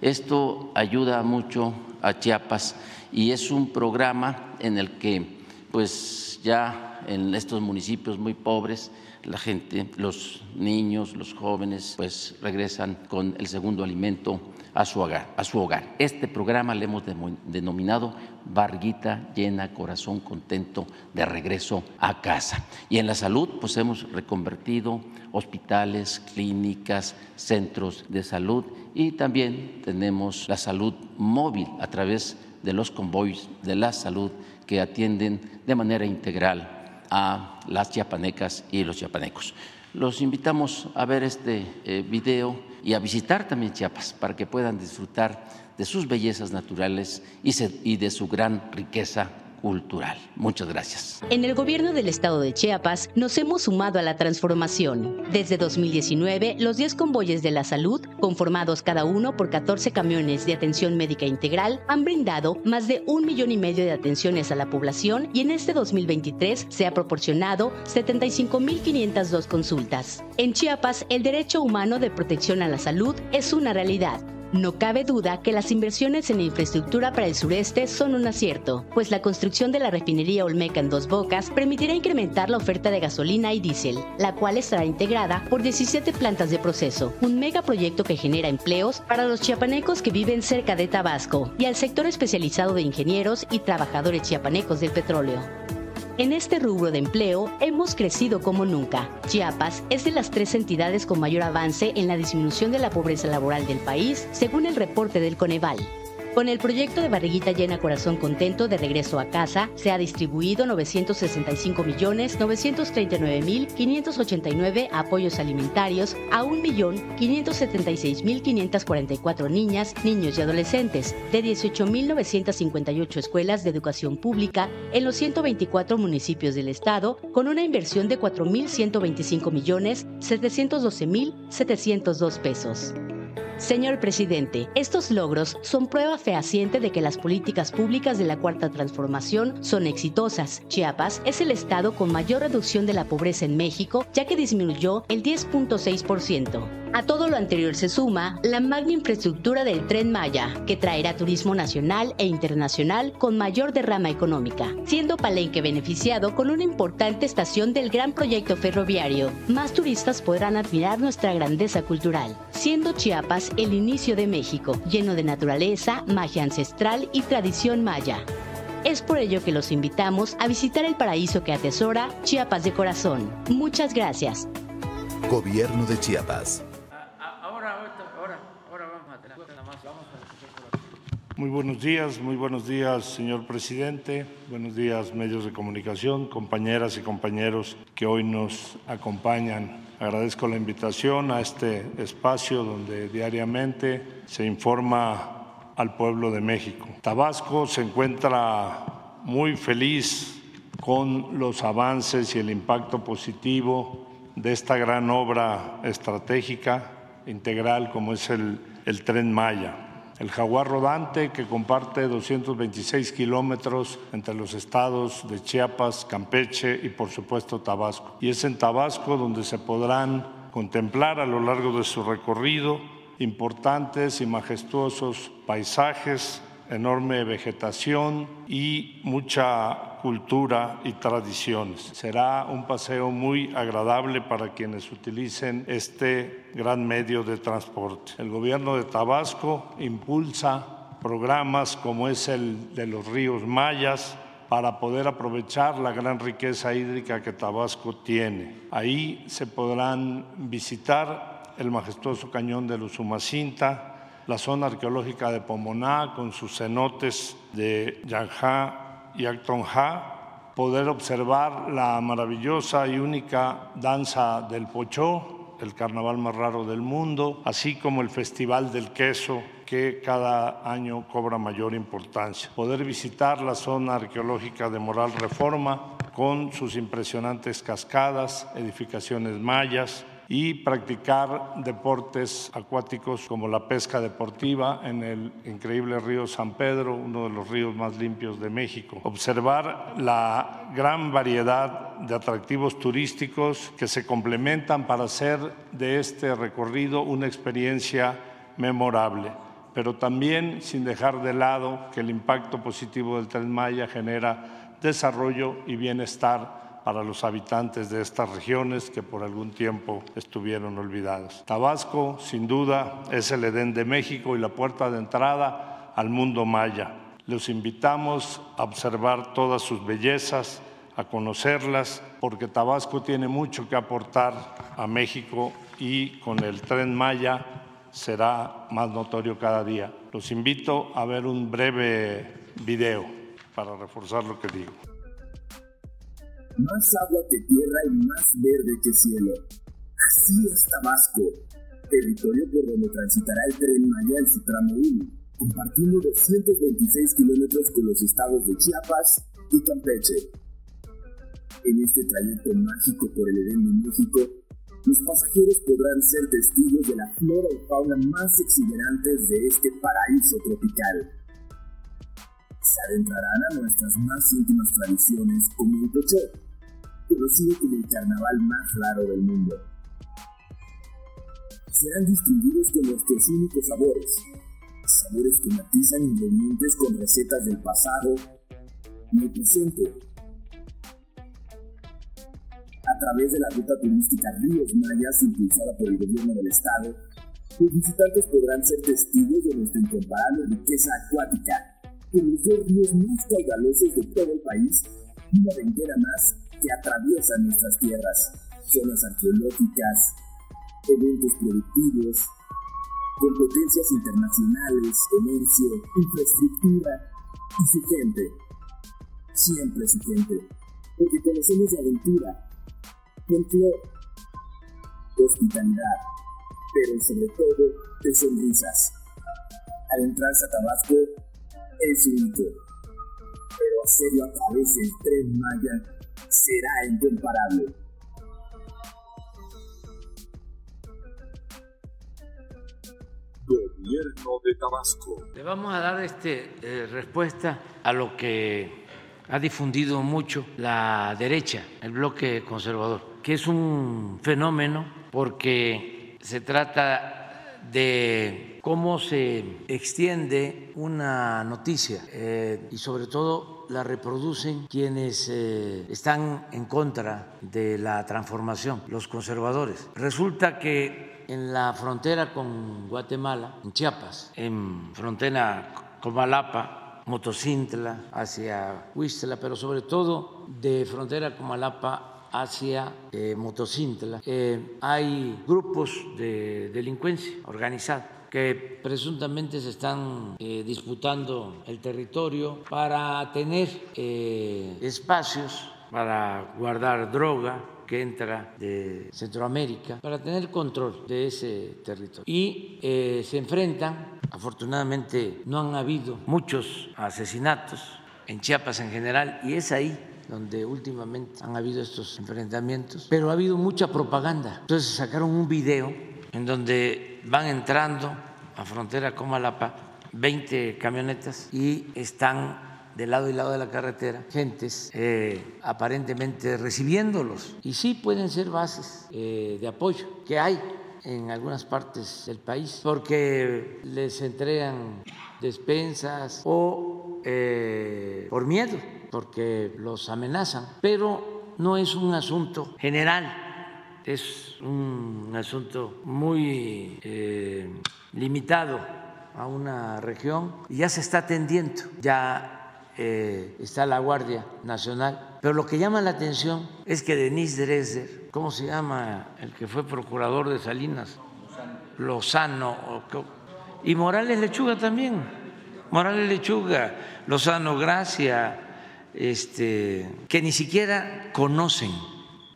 Esto ayuda mucho a Chiapas y es un programa en el que pues ya en estos municipios muy pobres la gente, los niños, los jóvenes pues regresan con el segundo alimento a su hogar. Este programa le hemos denominado Barguita llena, corazón contento de regreso a casa. Y en la salud, pues hemos reconvertido hospitales, clínicas, centros de salud y también tenemos la salud móvil a través de los convoys de la salud que atienden de manera integral a las chiapanecas y los chiapanecos. Los invitamos a ver este eh, video y a visitar también Chiapas para que puedan disfrutar de sus bellezas naturales y, de su gran riqueza cultural. Muchas gracias. En el gobierno del estado de Chiapas nos hemos sumado a la transformación. Desde 2019, los 10 convoyes de la salud, conformados cada uno por 14 camiones de atención médica integral, han brindado más de un millón y medio de atenciones a la población y en este 2023 se ha proporcionado 75.502 consultas. En Chiapas, el derecho humano de protección a la salud es una realidad no cabe duda que las inversiones en infraestructura para el sureste son un acierto, pues la construcción de la refinería Olmeca en Dos Bocas permitirá incrementar la oferta de gasolina y diésel, la cual estará integrada por 17 plantas de proceso, un megaproyecto que genera empleos para los chiapanecos que viven cerca de Tabasco y al sector especializado de ingenieros y trabajadores chiapanecos del petróleo. En este rubro de empleo hemos crecido como nunca. Chiapas es de las tres entidades con mayor avance en la disminución de la pobreza laboral del país, según el reporte del Coneval. Con el proyecto de Barriguita Llena Corazón Contento de regreso a casa, se ha distribuido 965.939.589 apoyos alimentarios a 1.576.544 niñas, niños y adolescentes de 18.958 escuelas de educación pública en los 124 municipios del estado, con una inversión de 4.125.712.702 pesos. Señor presidente, estos logros son prueba fehaciente de que las políticas públicas de la Cuarta Transformación son exitosas. Chiapas es el estado con mayor reducción de la pobreza en México, ya que disminuyó el 10.6%. A todo lo anterior se suma la magna infraestructura del tren Maya, que traerá turismo nacional e internacional con mayor derrama económica, siendo Palenque beneficiado con una importante estación del gran proyecto ferroviario. Más turistas podrán admirar nuestra grandeza cultural, siendo Chiapas el inicio de México, lleno de naturaleza, magia ancestral y tradición maya. Es por ello que los invitamos a visitar el paraíso que atesora Chiapas de corazón. Muchas gracias. Gobierno de Chiapas. Muy buenos días, muy buenos días, señor presidente. Buenos días, medios de comunicación, compañeras y compañeros que hoy nos acompañan. Agradezco la invitación a este espacio donde diariamente se informa al pueblo de México. Tabasco se encuentra muy feliz con los avances y el impacto positivo de esta gran obra estratégica integral como es el, tren Maya el jaguar rodante que comparte 226 kilómetros entre los estados de Chiapas, Campeche y por supuesto Tabasco. Y es en Tabasco donde se podrán contemplar a lo largo de su recorrido importantes y majestuosos paisajes enorme vegetación y mucha cultura y tradiciones. Será un paseo muy agradable para quienes utilicen este gran medio de transporte. El gobierno de Tabasco impulsa programas como es el de los ríos mayas, para poder aprovechar la gran riqueza hídrica que Tabasco tiene. Ahí se podrán visitar el majestuoso cañón de los Umacinta, la zona arqueológica de Pomoná con sus cenotes de Yanjá y Actonjá, poder observar la maravillosa y única danza del Pochó, el carnaval más raro del mundo, así como el Festival del Queso que cada año cobra mayor importancia. Poder visitar la zona arqueológica de Moral Reforma con sus impresionantes cascadas, edificaciones mayas, y practicar deportes acuáticos como la pesca deportiva en el increíble río San Pedro, uno de los ríos más limpios de México. Observar la gran variedad de atractivos turísticos que se complementan para hacer de este recorrido una experiencia memorable pero también sin dejar de lado que el impacto positivo del Tren Maya genera desarrollo y bienestar para los habitantes de estas regiones que por algún tiempo estuvieron olvidadas. Tabasco, sin duda, es el Edén de México y la puerta de entrada al mundo maya. Los invitamos a observar todas sus bellezas, a conocerlas, porque Tabasco tiene mucho que aportar a México y con el tren Maya será más notorio cada día. Los invito a ver un breve video para reforzar lo que digo más agua que tierra y más verde que cielo. Así es Tabasco, territorio por donde transitará el tren Maya en su tramo 1, compartiendo 226 kilómetros con los estados de Chiapas y Campeche. En este trayecto mágico por el Edén de México, los pasajeros podrán ser testigos de la flora y fauna más exuberantes de este paraíso tropical se adentrarán a nuestras más íntimas tradiciones como el pochó, conocido como el carnaval más raro del mundo. Serán distinguidos con nuestros únicos sabores, sabores que matizan ingredientes con recetas del pasado y el presente. A través de la ruta turística Ríos Mayas, impulsada por el gobierno del estado, los visitantes podrán ser testigos de nuestra incomparable riqueza acuática, con los dos ríos más caudalosos de todo el país y una veintena más que atraviesan nuestras tierras, zonas arqueológicas, eventos productivos, competencias internacionales, comercio, infraestructura y su gente. Siempre su gente, porque conocemos de aventura, folclore, hospitalidad, pero sobre todo de sonrisas. Al entrarse a Tabasco es único, pero hacerlo a través del tren Maya será incomparable. gobierno de Tabasco. Le vamos a dar este, eh, respuesta a lo que ha difundido mucho la derecha, el bloque conservador, que es un fenómeno porque se trata de cómo se extiende una noticia eh, y sobre todo la reproducen quienes eh, están en contra de la transformación, los conservadores. Resulta que en la frontera con Guatemala, en Chiapas, en frontera con Malapa, Motocintla hacia Huistla, pero sobre todo de frontera con Malapa hacia eh, Motocintla. Eh, hay grupos de delincuencia organizada que presuntamente se están eh, disputando el territorio para tener eh, espacios para guardar droga que entra de Centroamérica, para tener control de ese territorio. Y eh, se enfrentan, afortunadamente no han habido muchos asesinatos en Chiapas en general, y es ahí donde últimamente han habido estos enfrentamientos, pero ha habido mucha propaganda. Entonces sacaron un video en donde van entrando a frontera con Malapa 20 camionetas y están de lado y lado de la carretera gentes eh, aparentemente recibiéndolos. Y sí pueden ser bases eh, de apoyo que hay en algunas partes del país porque les entregan despensas o eh, por miedo, porque los amenazan, pero no es un asunto general es un asunto muy eh, limitado a una región y ya se está atendiendo, ya eh, está la Guardia Nacional. Pero lo que llama la atención es que Denise Dresder, ¿cómo se llama el que fue procurador de Salinas? Lozano. Y Morales Lechuga también. Morales Lechuga, Lozano Gracia, este, que ni siquiera conocen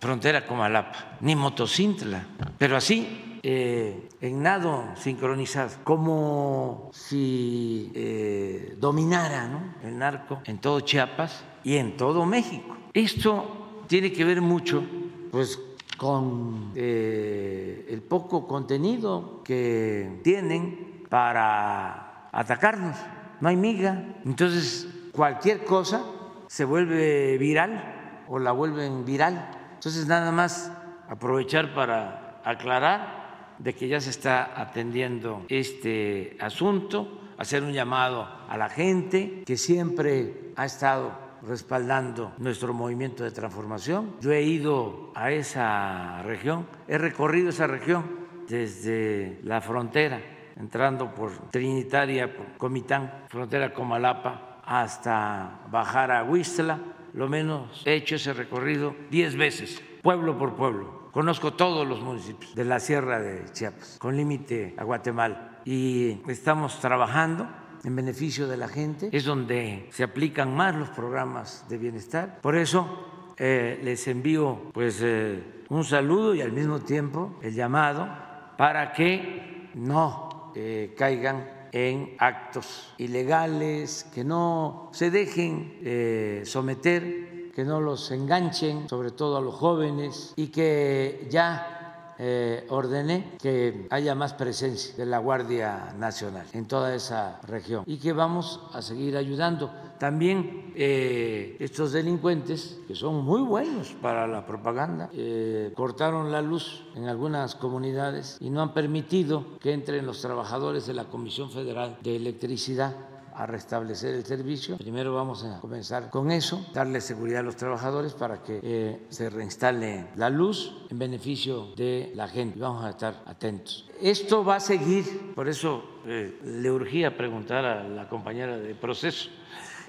frontera con Malapa, ni Motocintla, pero así eh, en nado sincronizado, como si eh, dominara el narco en todo Chiapas y en todo México. Esto tiene que ver mucho, pues, con eh, el poco contenido que tienen para atacarnos. No hay miga. Entonces, cualquier cosa se vuelve viral o la vuelven viral entonces, nada más aprovechar para aclarar de que ya se está atendiendo este asunto, hacer un llamado a la gente que siempre ha estado respaldando nuestro movimiento de transformación. Yo he ido a esa región, he recorrido esa región desde la frontera, entrando por Trinitaria, por Comitán, frontera con Malapa, hasta bajar a Huistla lo menos he hecho ese recorrido diez veces, pueblo por pueblo. Conozco todos los municipios de la Sierra de Chiapas, con límite a Guatemala. Y estamos trabajando en beneficio de la gente. Es donde se aplican más los programas de bienestar. Por eso eh, les envío pues, eh, un saludo y al mismo tiempo el llamado para que no eh, caigan en actos ilegales, que no se dejen eh, someter, que no los enganchen, sobre todo a los jóvenes, y que ya eh, ordené que haya más presencia de la Guardia Nacional en toda esa región y que vamos a seguir ayudando. También eh, estos delincuentes, que son muy buenos para la propaganda, eh, cortaron la luz en algunas comunidades y no han permitido que entren los trabajadores de la Comisión Federal de Electricidad a restablecer el servicio. Primero vamos a comenzar con eso, darle seguridad a los trabajadores para que eh, se reinstale la luz en beneficio de la gente. Vamos a estar atentos. Esto va a seguir, por eso le urgía preguntar a la compañera de proceso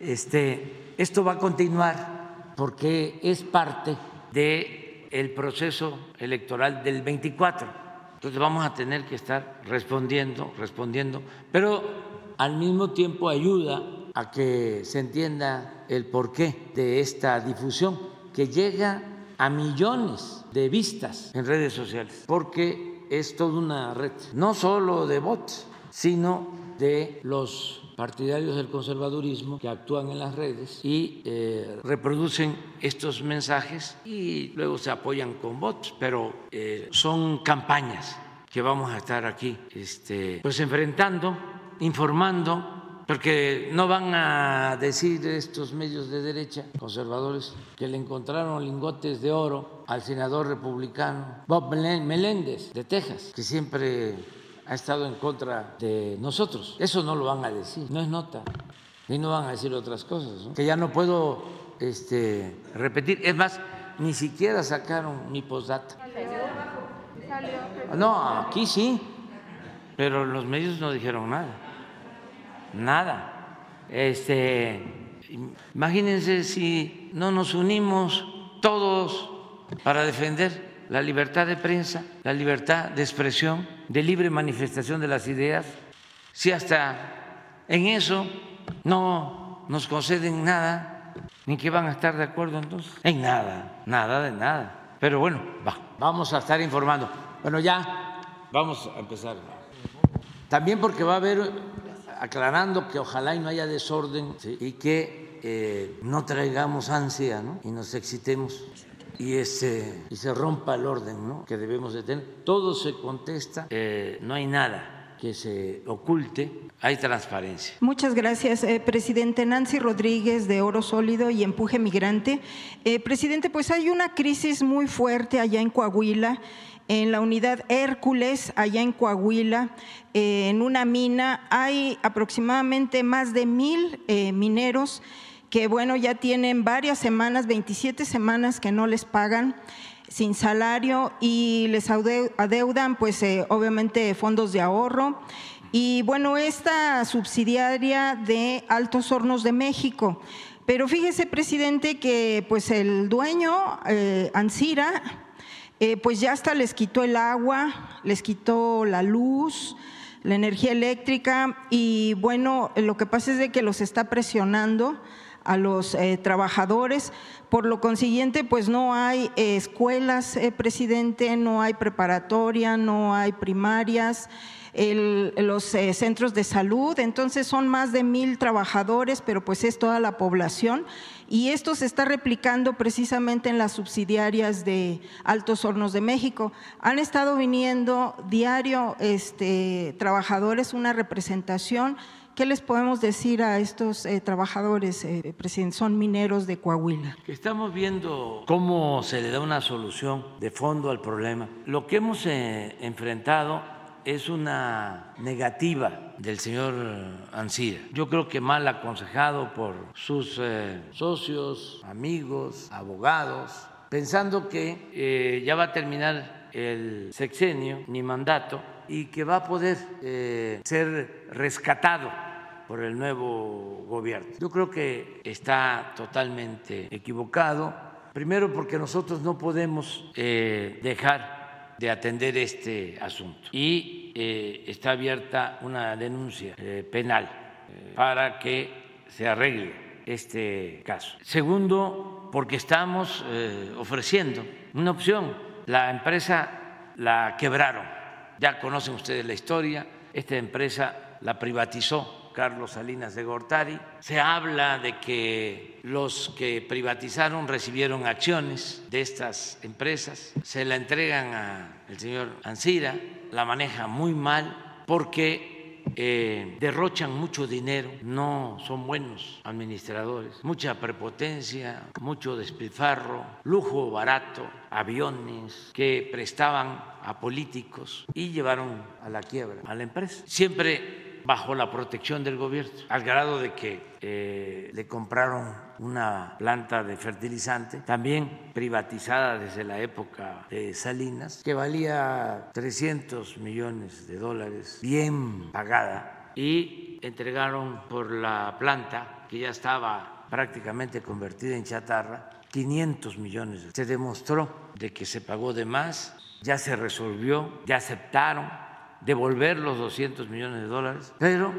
este, esto va a continuar porque es parte del proceso electoral del 24. Entonces vamos a tener que estar respondiendo, respondiendo, pero al mismo tiempo ayuda a que se entienda el porqué de esta difusión que llega a millones de vistas en redes sociales, porque es toda una red, no solo de bots, sino de los partidarios del conservadurismo que actúan en las redes y eh, reproducen estos mensajes y luego se apoyan con bots, pero eh, son campañas que vamos a estar aquí, este, pues enfrentando, informando porque no van a decir estos medios de derecha conservadores que le encontraron lingotes de oro al senador republicano Bob Meléndez de Texas, que siempre ha estado en contra de nosotros. Eso no lo van a decir, no es nota. Y no van a decir otras cosas, que ya no puedo este, repetir. Es más, ni siquiera sacaron mi postdata. No, aquí sí, pero los medios no dijeron nada nada. Este, imagínense si no nos unimos todos para defender la libertad de prensa, la libertad de expresión, de libre manifestación de las ideas, si hasta en eso no nos conceden nada, ni que van a estar de acuerdo entonces, en nada, nada de nada. Pero bueno, vamos a estar informando. Bueno, ya vamos a empezar. También porque va a haber aclarando que ojalá y no haya desorden y que eh, no traigamos ansia y nos excitemos y, ese, y se rompa el orden que debemos de tener. Todo se contesta, eh, no hay nada que se oculte, hay transparencia. Muchas gracias, eh, presidente. Nancy Rodríguez de Oro Sólido y Empuje Migrante. presidente, pues hay una crisis muy fuerte allá en Coahuila en la unidad Hércules, allá en Coahuila, eh, en una mina, hay aproximadamente más de mil eh, mineros que, bueno, ya tienen varias semanas, 27 semanas que no les pagan sin salario y les adeudan, pues, eh, obviamente, fondos de ahorro. Y, bueno, esta subsidiaria de Altos Hornos de México. Pero fíjese, presidente, que pues el dueño, Ansira, eh, pues ya hasta les quitó el agua, les quitó la luz, la energía eléctrica y bueno, lo que pasa es de que los está presionando a los eh, trabajadores. Por lo consiguiente, pues no hay eh, escuelas, presidente, no hay preparatoria, no hay primarias los centros de salud, entonces son más de mil trabajadores, pero pues es toda la población y esto se está replicando precisamente en las subsidiarias de Altos Hornos de México. Han estado viniendo diario este, trabajadores, una representación. ¿Qué les podemos decir a estos eh, trabajadores, eh, presidente? Son mineros de Coahuila. Estamos viendo cómo se le da una solución de fondo al problema. Lo que hemos enfrentado es una negativa del señor Ansira. Yo creo que mal aconsejado por sus eh, socios, amigos, abogados, pensando que eh, ya va a terminar el sexenio, ni mandato, y que va a poder eh, ser rescatado por el nuevo gobierno. Yo creo que está totalmente equivocado, primero porque nosotros no podemos dejar de atender este asunto. Y eh, está abierta una denuncia eh, penal eh, para que se arregle este caso. Segundo, porque estamos ofreciendo una opción. La empresa la quebraron. Ya conocen ustedes la historia. Esta empresa la privatizó Carlos Salinas de Gortari. Se habla de que los que privatizaron recibieron acciones de estas empresas, se la entregan al señor Ansira, la maneja muy mal porque eh, derrochan mucho dinero, no son buenos administradores, mucha prepotencia, mucho despilfarro, lujo barato, aviones que prestaban a políticos y llevaron a la quiebra a la empresa. Siempre bajo la protección del gobierno, al grado de que eh, le compraron una planta de fertilizante, también privatizada desde la época de Salinas, que valía 300 millones de dólares, bien pagada, y entregaron por la planta, que ya estaba prácticamente convertida en chatarra, 500 millones. Se demostró de que se pagó de más, ya se resolvió, ya aceptaron devolver los 200 millones de dólares, pero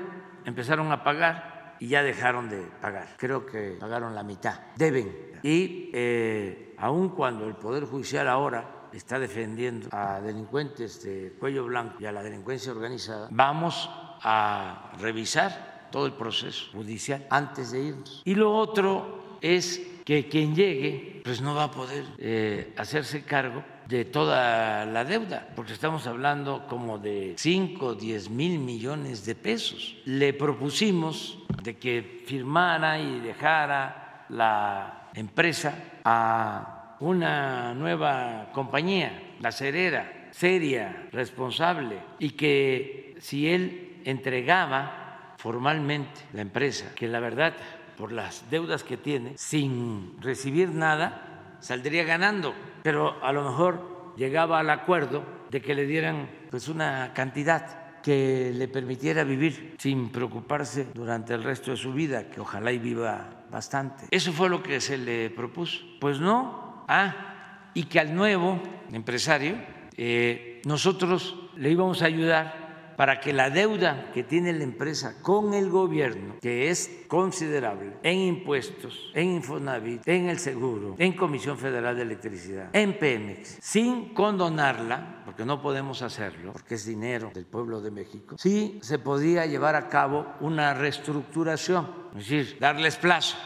empezaron a pagar y ya dejaron de pagar. Creo que pagaron la mitad. Deben. Y eh, aun cuando el Poder Judicial ahora está defendiendo a delincuentes de cuello blanco y a la delincuencia organizada, vamos a revisar todo el proceso judicial antes de irnos. Y lo otro es que quien llegue pues no va a poder eh, hacerse cargo de toda la deuda, porque estamos hablando como de 5, 10 mil millones de pesos. Le propusimos de que firmara y dejara la empresa a una nueva compañía, la Cerera, seria, responsable, y que si él entregaba formalmente la empresa, que la verdad, por las deudas que tiene, sin recibir nada, saldría ganando, pero a lo mejor llegaba al acuerdo de que le dieran pues una cantidad que le permitiera vivir sin preocuparse durante el resto de su vida, que ojalá y viva bastante. Eso fue lo que se le propuso. Pues no. Ah, y que al nuevo empresario eh, nosotros le íbamos a ayudar para que la deuda que tiene la empresa con el gobierno, que es considerable en impuestos, en Infonavit, en el seguro, en Comisión Federal de Electricidad, en Pemex, sin condonarla, porque no podemos hacerlo, porque es dinero del pueblo de México, sí se podía llevar a cabo una reestructuración, es decir, darles plazo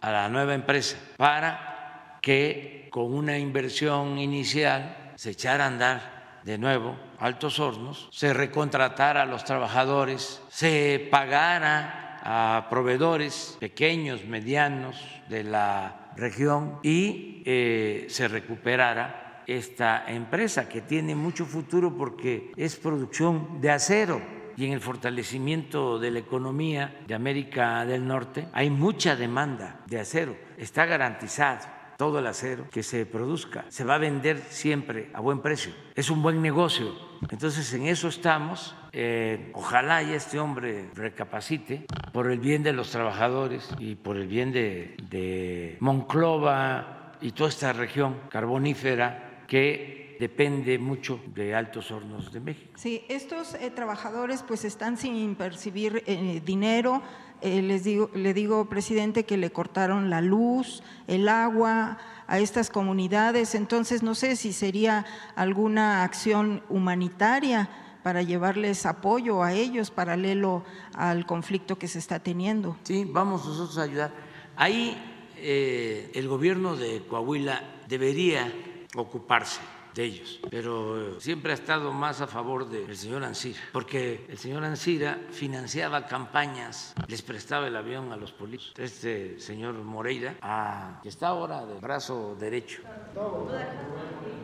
a la nueva empresa para que con una inversión inicial se echara a andar de nuevo Altos Hornos, se recontratara a los trabajadores, se pagara a proveedores pequeños, medianos de la región y eh, se recuperara esta empresa que tiene mucho futuro porque es producción de acero. Y en el fortalecimiento de la economía de América del Norte hay mucha demanda de acero, está garantizado todo el acero que se produzca se va a vender siempre a buen precio. Es un buen negocio. Entonces en eso estamos. Eh, ojalá y este hombre recapacite por el bien de los trabajadores y por el bien de, de Monclova y toda esta región carbonífera que depende mucho de Altos Hornos de México. Sí, estos eh, trabajadores pues están sin percibir eh, dinero, eh, les digo, le digo, presidente, que le cortaron la luz, el agua a estas comunidades. Entonces, no sé si sería alguna acción humanitaria para llevarles apoyo a ellos paralelo al conflicto que se está teniendo. Sí, vamos nosotros a ayudar. Ahí eh, el gobierno de Coahuila debería ocuparse de ellos, pero siempre ha estado más a favor del señor Ansira, porque el señor Ansira financiaba campañas, les prestaba el avión a los políticos. Este señor Moreira, ah, que está ahora de brazo derecho,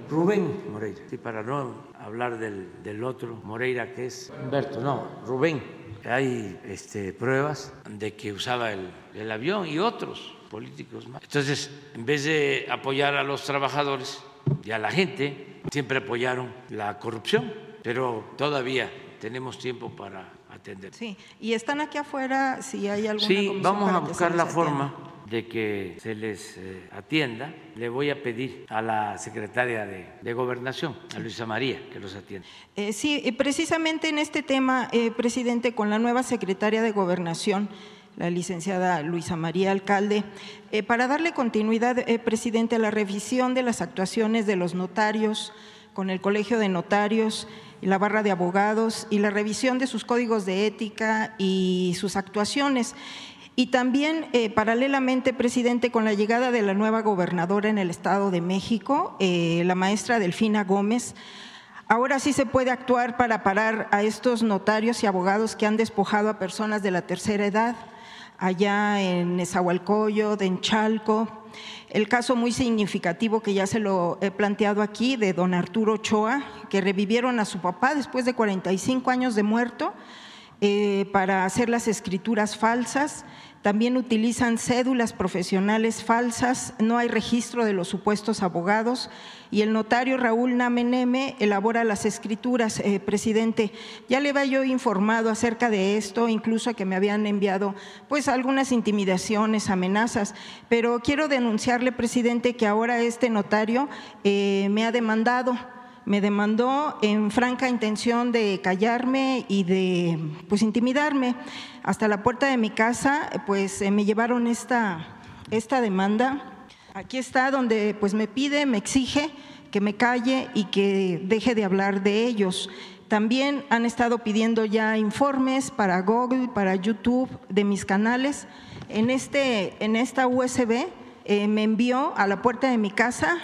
Rubén Moreira, sí, para no hablar del, del otro Moreira que es Humberto, no, Rubén. Hay este, pruebas de que usaba el, el avión y otros políticos más. Entonces, en vez de apoyar a los trabajadores, y a la gente siempre apoyaron la corrupción, pero todavía tenemos tiempo para atender. Sí, y están aquí afuera si hay alguna Sí, vamos a buscar la forma de que se les eh, atienda. Le voy a pedir a la secretaria de, Gobernación, a Luisa María, que los atienda. Eh, sí, precisamente en este tema, eh, presidente, con la nueva secretaria de Gobernación, la licenciada Luisa María Alcalde, eh, para darle continuidad, eh, presidente, a la revisión de las actuaciones de los notarios con el Colegio de Notarios la barra de abogados y la revisión de sus códigos de ética y sus actuaciones. Y también, eh, paralelamente, presidente, con la llegada de la nueva gobernadora en el Estado de México, la maestra Delfina Gómez, Ahora sí se puede actuar para parar a estos notarios y abogados que han despojado a personas de la tercera edad allá en Nezahualcóyotl, en Chalco. El caso muy significativo que ya se lo he planteado aquí de don Arturo Ochoa, que revivieron a su papá después de 45 años de muerto eh, para hacer las escrituras falsas también utilizan cédulas profesionales falsas, no hay registro de los supuestos abogados y el notario Raúl Nameneme elabora las escrituras. Eh, presidente, ya le había yo informado acerca de esto, incluso que me habían enviado pues algunas intimidaciones, amenazas, pero quiero denunciarle, presidente, que ahora este notario eh, me ha demandado me demandó en franca intención de callarme y de pues intimidarme. Hasta la puerta de mi casa pues eh, me llevaron esta, esta demanda. Aquí está donde pues me pide, me exige que me calle y que deje de hablar de ellos. También han estado pidiendo ya informes para Google, para YouTube, de mis canales. En, este, en esta USB eh, me envió a la puerta de mi casa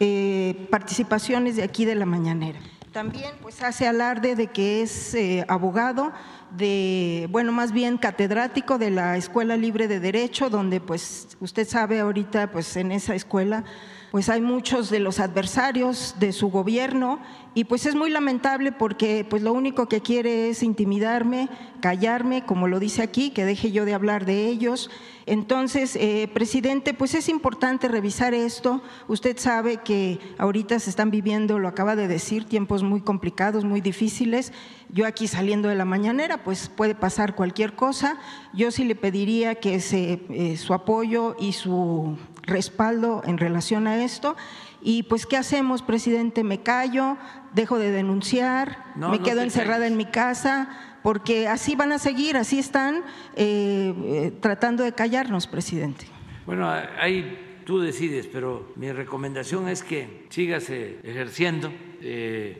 eh, participaciones de aquí de la mañanera. También pues hace alarde de que es eh, abogado de, bueno, más bien catedrático de la Escuela Libre de Derecho, donde pues usted sabe ahorita pues en esa escuela pues hay muchos de los adversarios de su gobierno y pues es muy lamentable porque pues lo único que quiere es intimidarme, callarme, como lo dice aquí, que deje yo de hablar de ellos. Entonces, eh, presidente, pues es importante revisar esto. Usted sabe que ahorita se están viviendo, lo acaba de decir, tiempos muy complicados, muy difíciles. Yo aquí saliendo de la mañanera, pues puede pasar cualquier cosa. Yo sí le pediría que se, eh, su apoyo y su respaldo en relación a esto. Y pues, ¿qué hacemos, presidente? ¿Me callo? ¿Dejo de denunciar? ¿Me quedo encerrada en mi casa? Porque así van a seguir, así están eh, eh, tratando de callarnos, presidente. Bueno, ahí tú decides, pero mi recomendación es que sigas eh, ejerciendo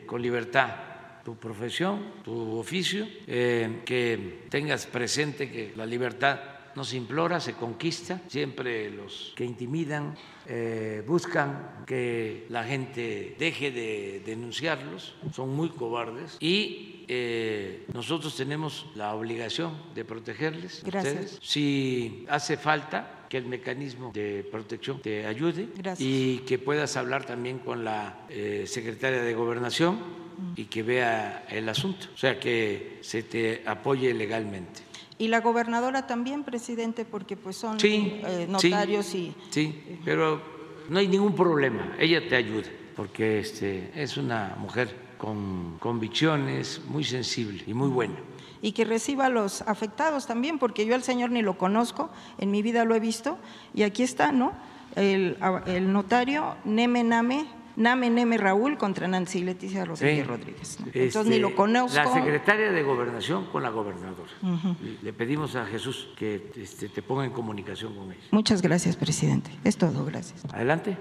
con libertad tu profesión, tu oficio, que tengas presente que la libertad no se implora, se conquista. Siempre los que intimidan eh, buscan que la gente deje de denunciarlos, son muy cobardes y eh, nosotros tenemos la obligación de protegerles. Gracias. Si hace falta que el mecanismo de protección te ayude y que puedas hablar también con la eh, secretaria de gobernación y que vea el asunto, o sea, que se te apoye legalmente. Y la gobernadora también, presidente, porque pues son eh, notarios y... Sí, pero no hay ningún problema, ella te ayuda, porque este, es una mujer con convicciones, muy sensible y muy buena. Y que reciba a los afectados también, porque yo al señor ni lo conozco, en mi vida lo he visto, y aquí está, ¿no? El, el notario Neme Name Name Neme Raúl contra Nancy Leticia Rodríguez Rodríguez. Entonces ni lo este, conozco. La secretaria de Gobernación con la gobernadora. Le pedimos a Jesús que este, te ponga en comunicación con ella. Muchas gracias, presidente. Es todo, gracias. Adelante.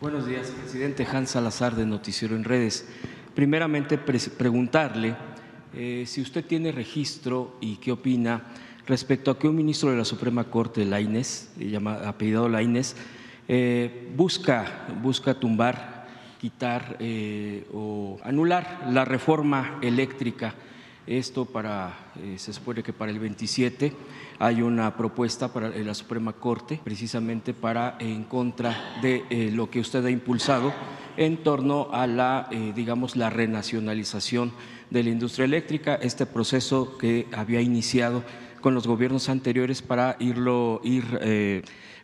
Buenos días, presidente Hans Salazar de Noticiero en Redes. Primeramente, preguntarle eh, si usted tiene registro y qué opina respecto a que un ministro de la Suprema Corte, Laines, apellidado Laines, eh, busca, busca tumbar, quitar eh, o anular la reforma eléctrica. Esto para, eh, se supone que para el 27 hay una propuesta para la Suprema Corte precisamente para en contra de lo que usted ha impulsado en torno a la, digamos, la renacionalización de la industria eléctrica, este proceso que había iniciado con los gobiernos anteriores para irlo, ir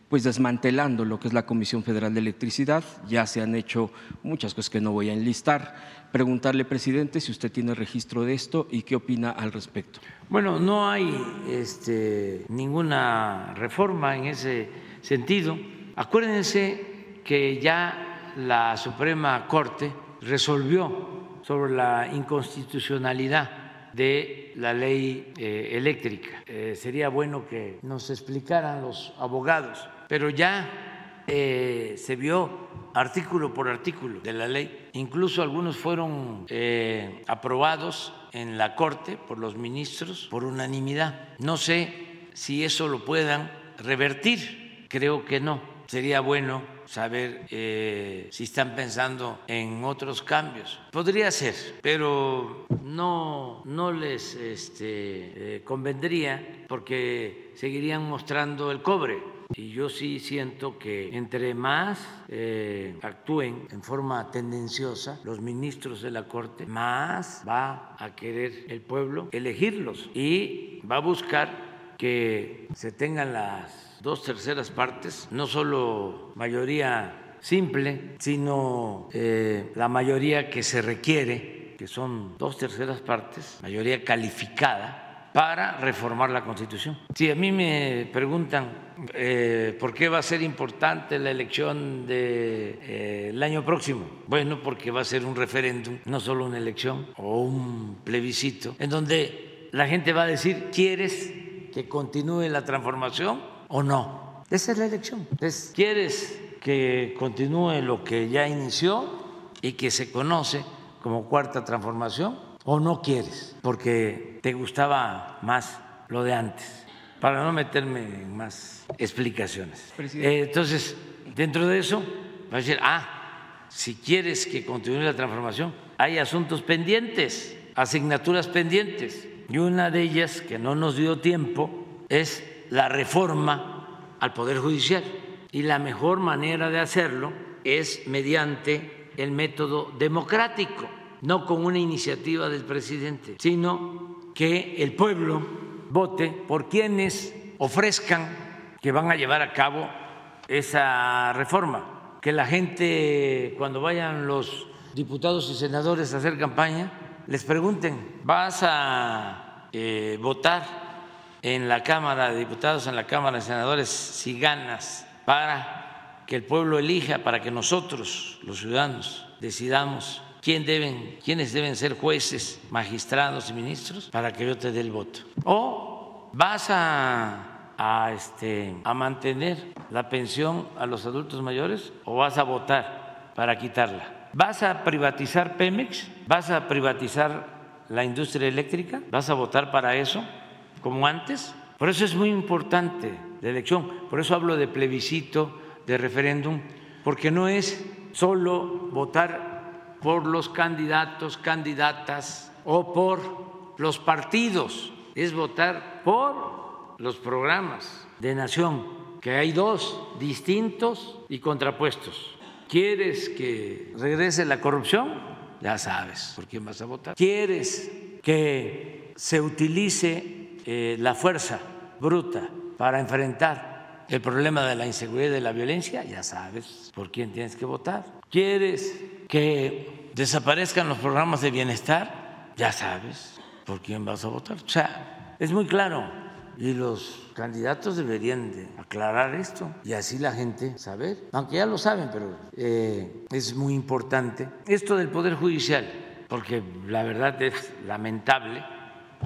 pues desmantelando lo que es la Comisión Federal de Electricidad. Ya se han hecho muchas cosas que no voy a enlistar. Preguntarle, presidente, si usted tiene registro de esto y qué opina al respecto. Bueno, no hay este, ninguna reforma en ese sentido. Acuérdense que ya la Suprema Corte resolvió sobre la inconstitucionalidad de la ley eh, eléctrica. Eh, sería bueno que nos explicaran los abogados pero ya eh, se vio artículo por artículo de la ley. Incluso algunos fueron eh, aprobados en la Corte por los ministros por unanimidad. No sé si eso lo puedan revertir, creo que no. Sería bueno saber eh, si están pensando en otros cambios. Podría ser, pero no, no les este, convendría porque seguirían mostrando el cobre y yo sí siento que entre más eh, actúen en forma tendenciosa los ministros de la Corte, más va a querer el pueblo elegirlos y va a buscar que se tengan las dos terceras partes, no solo mayoría simple, sino eh, la mayoría que se requiere, que son dos terceras partes, mayoría calificada para reformar la Constitución. Si a mí me preguntan eh, por qué va a ser importante la elección del de, eh, año próximo, bueno, porque va a ser un referéndum, no solo una elección o un plebiscito, en donde la gente va a decir, ¿quieres que continúe la transformación o no? Esa es la elección. ¿quieres que continúe lo que ya inició y que se conoce como cuarta transformación? O no quieres porque te gustaba más lo de antes, para no meterme en más explicaciones. Eh, entonces, dentro de eso, va a decir, ah, si quieres que continúe la transformación, hay asuntos pendientes, asignaturas pendientes. Y una de ellas, que no nos dio tiempo, es la reforma al Poder Judicial. Y la mejor manera de hacerlo es mediante el método democrático, no con una iniciativa del presidente, sino que el pueblo vote por quienes ofrezcan que van a llevar a cabo esa reforma. Que la gente, cuando vayan los diputados y senadores a hacer campaña, les pregunten, ¿vas a eh, votar en la Cámara de Diputados, en la Cámara de Senadores, si ganas para que el pueblo elija, para que nosotros, los ciudadanos, decidamos quiénes deben ser jueces, magistrados y ministros, para que yo te dé el voto? ¿O vas a, este, a mantener la pensión a los adultos mayores o vas a votar para quitarla? ¿Vas a privatizar Pemex? ¿Vas a privatizar la industria eléctrica? ¿Vas a votar para eso como antes? Por eso es muy importante la elección, por eso hablo de plebiscito, de referéndum, porque no es solo votar por los candidatos, candidatas o por los partidos, es votar por los programas de nación, que hay dos distintos y contrapuestos. ¿Quieres que regrese la corrupción? Ya sabes por quién vas a votar. ¿Quieres que se utilice eh, la fuerza bruta para enfrentar el problema de la inseguridad y de la violencia? Ya sabes por quién tienes que votar. ¿Quieres que desaparezcan los programas de bienestar? Ya sabes por quién vas a votar. O sea, es muy claro y los candidatos deberían de aclarar esto y así la gente saber, aunque ya lo saben, pero eh, es muy importante esto del Poder Judicial, porque la verdad es lamentable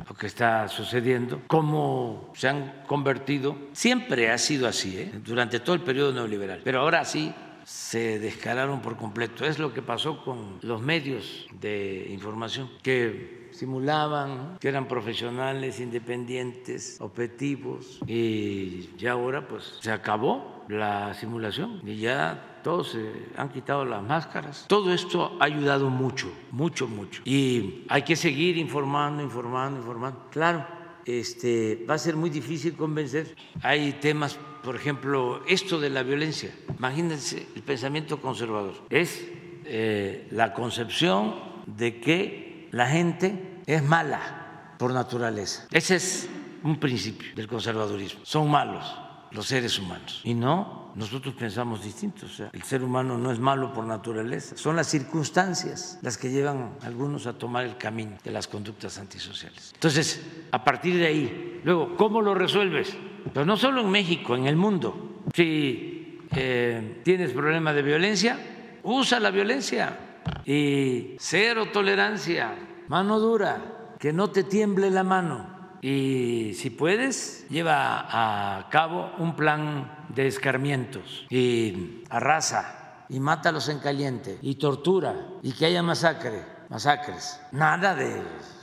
lo que está sucediendo, cómo se han convertido, siempre ha sido así, ¿eh? durante todo el periodo neoliberal, pero ahora sí se descararon por completo. Es lo que pasó con los medios de información, que simulaban que eran profesionales, independientes, objetivos y ya ahora pues se acabó la simulación y ya todos se han quitado las máscaras. Todo esto ha ayudado mucho, mucho, mucho. Y hay que seguir informando, informando, informando. Claro, este, va a ser muy difícil convencer. Hay temas, por ejemplo, esto de la violencia. Imagínense el pensamiento conservador. Es eh, la concepción de que la gente es mala por naturaleza. Ese es un principio del conservadurismo. Son malos los seres humanos. Y no, nosotros pensamos distinto. O sea, el ser humano no es malo por naturaleza. Son las circunstancias las que llevan a algunos a tomar el camino de las conductas antisociales. Entonces, a partir de ahí, luego, ¿cómo lo resuelves? Pero no solo en México, en el mundo. Si eh, tienes problema de violencia, usa la violencia y cero tolerancia mano dura, que no te tiemble la mano. Y si puedes, lleva a cabo un plan de escarmientos y arrasa y mátalos en caliente y tortura y que haya masacre, masacres. Nada de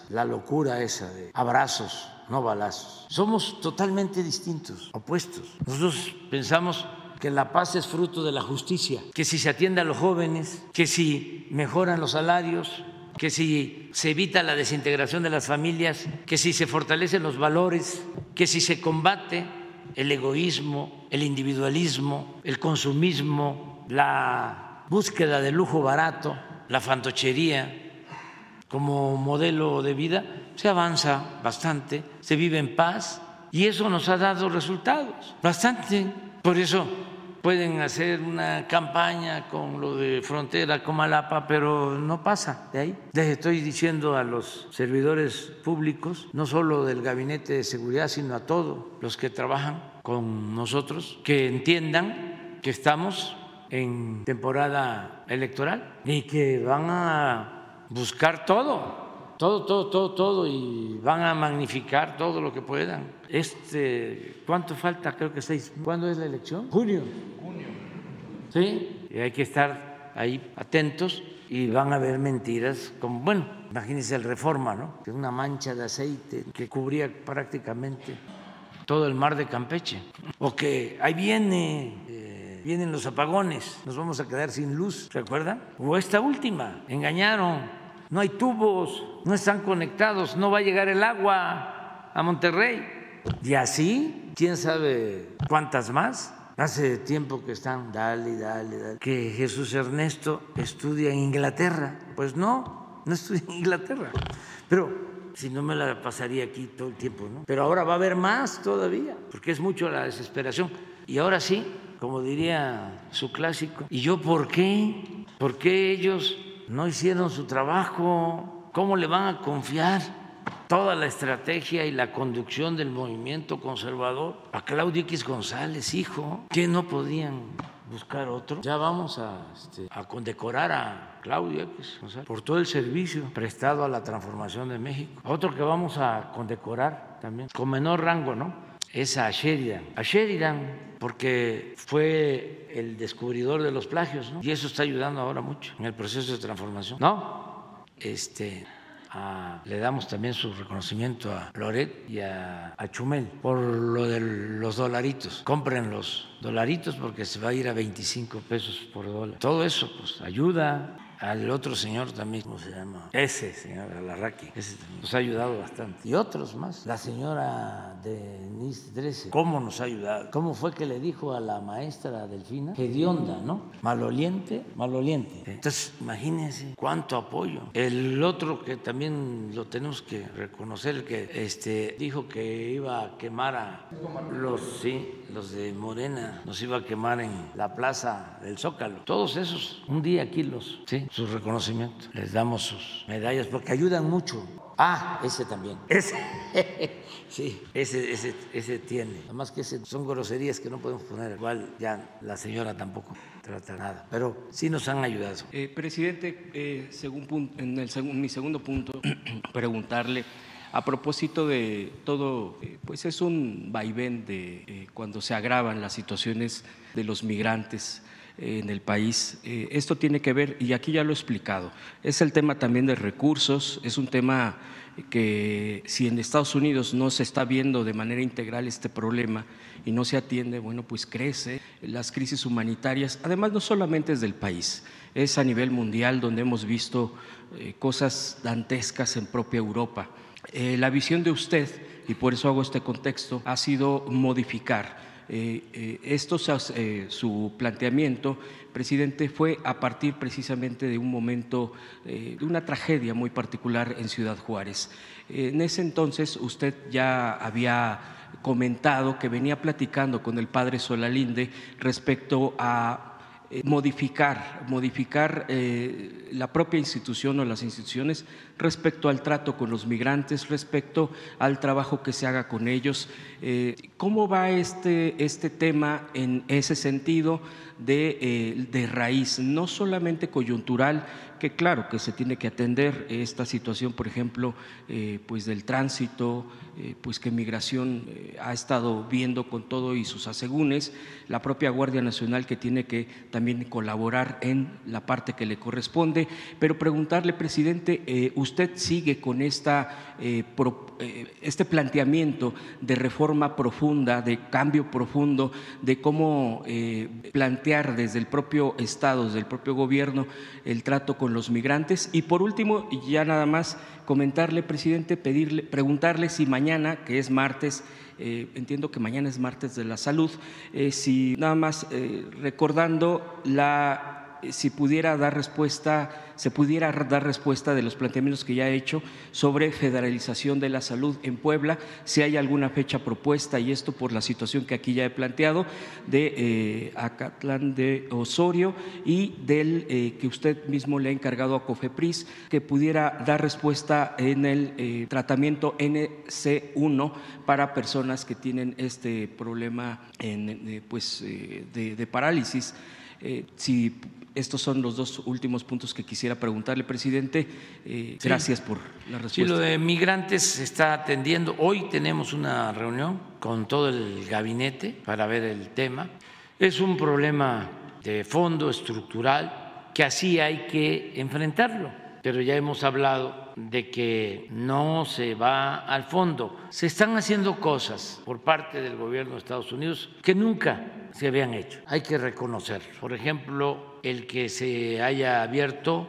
la locura esa de abrazos, no balazos. Somos totalmente distintos, opuestos. Nosotros pensamos que la paz es fruto de la justicia, que si se atiende a los jóvenes, que si mejoran los salarios, que si se evita la desintegración de las familias, que si se fortalecen los valores, que si se combate el egoísmo, el individualismo, el consumismo, la búsqueda del lujo barato, la fantochería como modelo de vida, se avanza bastante, se vive en paz y eso nos ha dado resultados, bastante. Por eso pueden hacer una campaña con lo de frontera con Malapa, pero no pasa de ahí. Les estoy diciendo a los servidores públicos, no solo del Gabinete de Seguridad, sino a todos los que trabajan con nosotros, que entiendan que estamos en temporada electoral y que van a buscar todo todo, todo, todo, todo y van a magnificar todo lo que puedan. Este, ¿Cuánto falta? Creo que seis. ¿Cuándo es la elección? Junio. Junio. Sí, y hay que estar ahí atentos y van a haber mentiras como, bueno, imagínense el Reforma, ¿no? Que una mancha de aceite que cubría prácticamente todo el mar de Campeche. O que ahí viene eh, vienen los apagones, nos vamos a quedar sin luz, ¿se acuerdan? O esta última, engañaron, no hay tubos, no están conectados, no va a llegar el agua a Monterrey. Y así, quién sabe cuántas más. Hace tiempo que están, dale, dale, dale, que Jesús Ernesto estudia en Inglaterra. Pues no, no estudia en Inglaterra. Pero si no me la pasaría aquí todo el tiempo, ¿no? Pero ahora va a haber más todavía, porque es mucho la desesperación. Y ahora sí, como diría su clásico, ¿y yo por qué? ¿Por qué ellos no hicieron su trabajo? ¿Cómo le van a confiar toda la estrategia y la conducción del movimiento conservador a Claudio X González, hijo? que no podían buscar otro? Ya vamos a, este, a condecorar a Claudio X González por todo el servicio prestado a la transformación de México. Otro que vamos a condecorar también, con menor rango, ¿no? Es a Sheridan. A Sheridan, porque fue el descubridor de los plagios, ¿no? Y eso está ayudando ahora mucho en el proceso de transformación. ¿No? Este le damos también su reconocimiento a Loret y a, a Chumel por lo de los dolaritos. Compren los dolaritos porque se va a ir a 25 pesos por dólar. Todo eso pues ayuda. Al otro señor también, ¿cómo se llama? Ese señor Alarraqui, ese también nos ha ayudado bastante. Y otros más. La señora Denise Dresser, ¿cómo nos ha ayudado? ¿Cómo fue que le dijo a la maestra Delfina? Hedionda, ¿no? Maloliente, maloliente. Entonces, imagínense cuánto apoyo. El otro que también lo tenemos que reconocer, el que este, dijo que iba a quemar a los, sí, los de Morena, nos iba a quemar en la plaza del Zócalo. Todos esos, un día aquí los, sí, sus reconocimientos. Les damos sus medallas porque ayudan mucho. Ah, ese también. Ese, sí, ese, ese, ese tiene. Además que ese son groserías que no podemos poner. Igual ya la señora tampoco trata nada. Pero sí nos han ayudado. Eh, presidente, eh, según pun- en el segun- mi segundo punto, preguntarle a propósito de todo, eh, pues es un vaivén de eh, cuando se agravan las situaciones de los migrantes eh, en el país. Esto tiene que ver, y aquí ya lo he explicado, es el tema también de recursos, es un tema que si en Estados Unidos no se está viendo de manera integral este problema y no se atiende, bueno, pues crece las crisis humanitarias, además no solamente es del país, es a nivel mundial donde hemos visto cosas dantescas en propia Europa. Eh, la visión de usted, y por eso hago este contexto, ha sido modificar. Eh, eh, esto, su planteamiento, presidente, fue a partir precisamente de un momento, de una tragedia muy particular en Ciudad Juárez. En ese entonces usted ya había comentado que venía platicando con el padre Solalinde respecto a modificar, modificar la propia institución o las instituciones respecto al trato con los migrantes, respecto al trabajo que se haga con ellos. Eh, ¿Cómo va este, este tema en ese sentido de, eh, de raíz, no solamente coyuntural, que claro que se tiene que atender esta situación, por ejemplo, eh, pues del tránsito, pues que migración ha estado viendo con todo y sus asegúnes, la propia Guardia Nacional que tiene que también colaborar en la parte que le corresponde, pero preguntarle, presidente, eh, usted sigue con esta, eh, eh, este planteamiento de reforma profunda, de cambio profundo, de cómo eh, plantear desde el propio Estado, desde el propio gobierno, el trato con los migrantes. Y por último, ya nada más comentarle, presidente, pedirle, preguntarle si mañana, que es martes, entiendo que mañana es martes de la salud, si nada más recordando la si pudiera dar respuesta, se pudiera dar respuesta de los planteamientos que ya ha hecho sobre federalización de la salud en Puebla, si hay alguna fecha propuesta, y esto por la situación que aquí ya he planteado, de eh, Acatlán de Osorio y del eh, que usted mismo le ha encargado a COFEPRIS, que pudiera dar respuesta en el eh, tratamiento NC1 para personas que tienen este problema pues, de, parálisis. Si estos son los dos últimos puntos que quisiera preguntarle, presidente. Eh, Sí. Gracias por la Sí, respuesta. lo de migrantes se está atendiendo. Hoy tenemos una reunión con todo el gabinete para ver el tema. Es un problema de fondo estructural que así hay que enfrentarlo. pero ya hemos hablado de que no se va al fondo. Se están haciendo cosas por parte del gobierno de Estados Unidos que nunca se habían hecho. Hay que reconocerlo. Por ejemplo, el que se haya abierto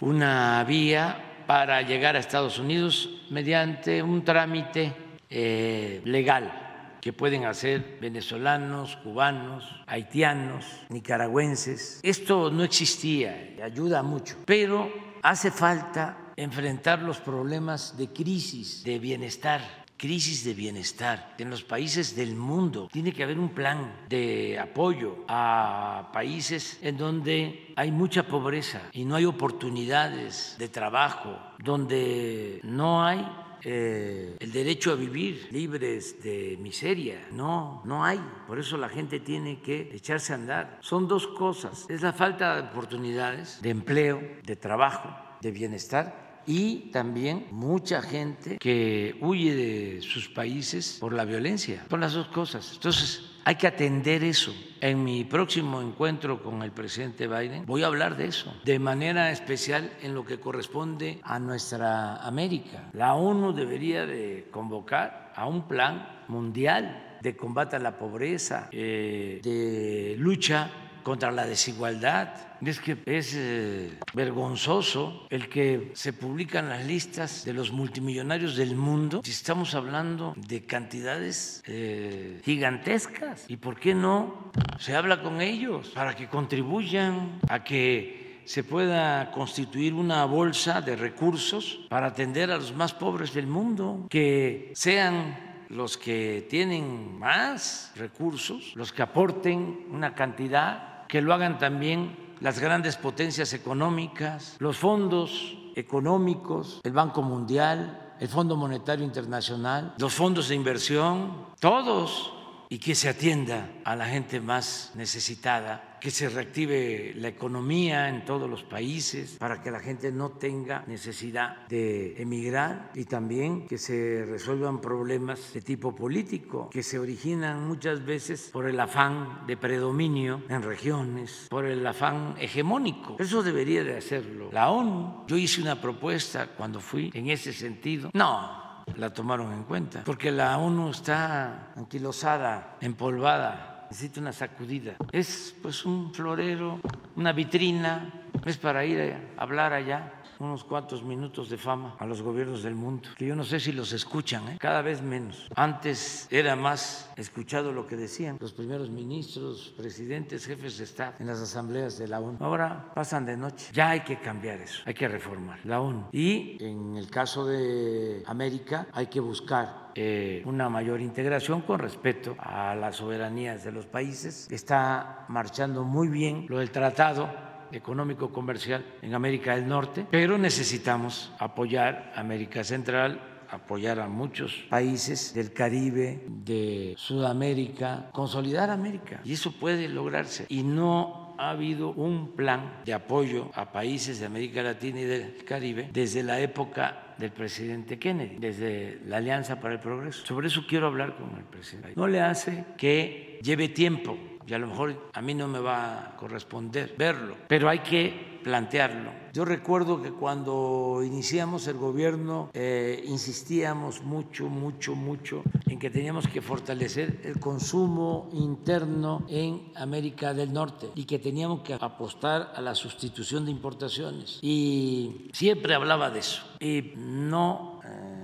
una vía para llegar a Estados Unidos mediante un trámite eh, legal que pueden hacer venezolanos, cubanos, haitianos, nicaragüenses. Esto no existía, ayuda mucho, pero hace falta enfrentar los problemas de crisis, de bienestar crisis de bienestar en los países del mundo. Tiene que haber un plan de apoyo a países en donde hay mucha pobreza y no hay oportunidades de trabajo, donde no hay eh, el derecho a vivir libres de miseria. No, no hay. Por eso la gente tiene que echarse a andar. Son dos cosas. Es la falta de oportunidades, de empleo, de trabajo, de bienestar y también mucha gente que huye de sus países por la violencia, por las dos cosas. Entonces, hay que atender eso. En mi próximo encuentro con el presidente Biden voy a hablar de eso, de manera especial en lo que corresponde a nuestra América. La ONU debería de convocar a un plan mundial de combate a la pobreza, eh, de lucha contra la desigualdad. Es que es eh, vergonzoso el que se publican las listas de los multimillonarios del mundo si estamos hablando de cantidades eh, gigantescas. ¿Y por qué no se habla con ellos para que contribuyan a que se pueda constituir una bolsa de recursos para atender a los más pobres del mundo, que sean los que tienen más recursos, los que aporten una cantidad que lo hagan también las grandes potencias económicas, los fondos económicos, el Banco Mundial, el Fondo Monetario Internacional, los fondos de inversión, todos, y que se atienda a la gente más necesitada que se reactive la economía en todos los países para que la gente no tenga necesidad de emigrar y también que se resuelvan problemas de tipo político que se originan muchas veces por el afán de predominio en regiones, por el afán hegemónico. Eso debería de hacerlo la ONU. Yo hice una propuesta cuando fui en ese sentido. No, la tomaron en cuenta, porque la ONU está anquilosada, empolvada necesita una sacudida. Es pues un florero, una vitrina, es para ir a hablar allá unos cuantos minutos de fama a los gobiernos del mundo, que yo no sé si los escuchan, ¿eh? cada vez menos. Antes era más escuchado lo que decían los primeros ministros, presidentes, jefes de Estado en las asambleas de la ONU. Ahora pasan de noche. Ya hay que cambiar eso, hay que reformar la ONU. Y en el caso de América hay que buscar eh, una mayor integración con respeto a las soberanías de los países. Está marchando muy bien lo del tratado económico comercial en América del Norte, pero necesitamos apoyar América Central, apoyar a muchos países del Caribe, de Sudamérica, consolidar América. Y eso puede lograrse. Y no ha habido un plan de apoyo a países de América Latina y del Caribe desde la época del presidente Kennedy, desde la Alianza para el Progreso. Sobre eso quiero hablar con el presidente. No le hace que lleve tiempo y a lo mejor a mí no me va a corresponder verlo, pero hay que plantearlo. Yo recuerdo que cuando iniciamos el gobierno eh, insistíamos mucho, mucho, mucho en que teníamos que fortalecer el consumo interno en América del Norte y que teníamos que apostar a la sustitución de importaciones. Y siempre hablaba de eso. Y no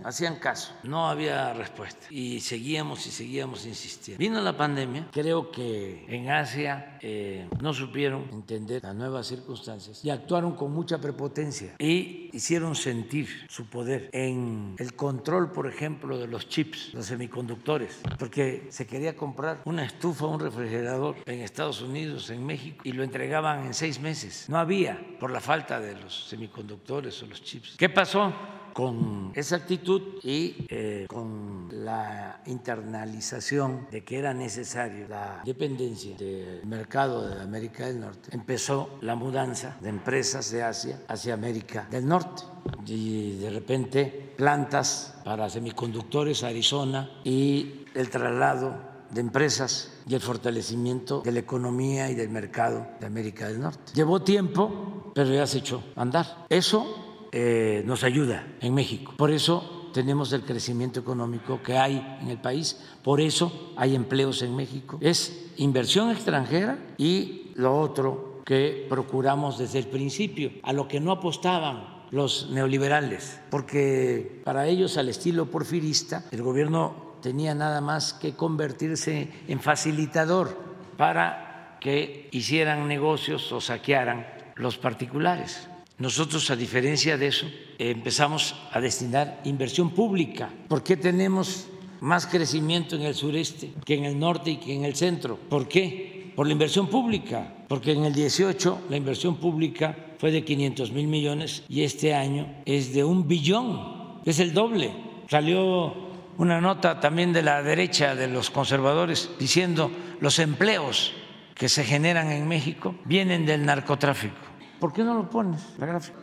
hacían caso, no había respuesta y seguíamos y seguíamos insistiendo. Vino la pandemia, creo que en Asia eh, no supieron entender las nuevas circunstancias y actuaron con mucha prepotencia y hicieron sentir su poder en el control, por ejemplo, de los chips, los semiconductores, porque se quería comprar una estufa, un refrigerador en Estados Unidos, en México, y lo entregaban en seis meses. No había por la falta de los semiconductores o los chips. ¿Qué pasó? Con esa actitud y eh, con la internalización de que era necesario la dependencia del mercado de América del Norte, empezó la mudanza de empresas de Asia hacia América del Norte y de repente plantas para semiconductores a Arizona y el traslado de empresas y el fortalecimiento de la economía y del mercado de América del Norte. Llevó tiempo, pero ya se echó a andar. Eso eh, nos ayuda en México. Por eso tenemos el crecimiento económico que hay en el país, por eso hay empleos en México. Es inversión extranjera y lo otro que procuramos desde el principio, a lo que no apostaban los neoliberales, porque para ellos al estilo porfirista el gobierno tenía nada más que convertirse en facilitador para que hicieran negocios o saquearan los particulares. Nosotros, a diferencia de eso, empezamos a destinar inversión pública. ¿Por qué tenemos más crecimiento en el sureste que en el norte y que en el centro? ¿Por qué? Por la inversión pública, porque en el 18 la inversión pública fue de 500 mil millones y este año es de un billón, es el doble. Salió una nota también de la derecha, de los conservadores, diciendo los empleos que se generan en México vienen del narcotráfico. ¿Por qué no lo pones?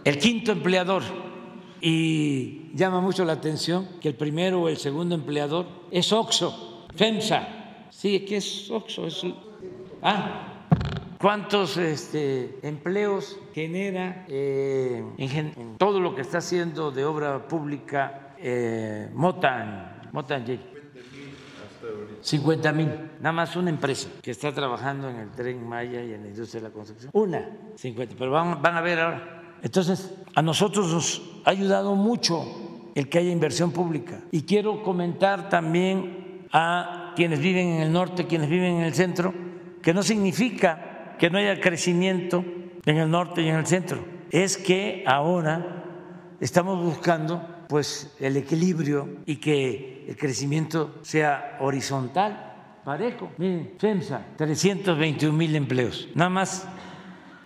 El quinto empleador. Y llama mucho la atención que el primero o el segundo empleador es OXO, FEMSA. Sí, ¿qué es OXO? Es... Ah, ¿Cuántos este, empleos genera eh, todo lo que está haciendo de obra pública eh, Motan, Motan 50 mil, nada más una empresa que está trabajando en el tren Maya y en la industria de la construcción. Una, 50, pero van, van a ver ahora. Entonces, a nosotros nos ha ayudado mucho el que haya inversión pública. Y quiero comentar también a quienes viven en el norte, quienes viven en el centro, que no significa que no haya crecimiento en el norte y en el centro. Es que ahora estamos buscando pues el equilibrio y que el crecimiento sea horizontal, parejo. Miren, FEMSA, 321 mil empleos, nada más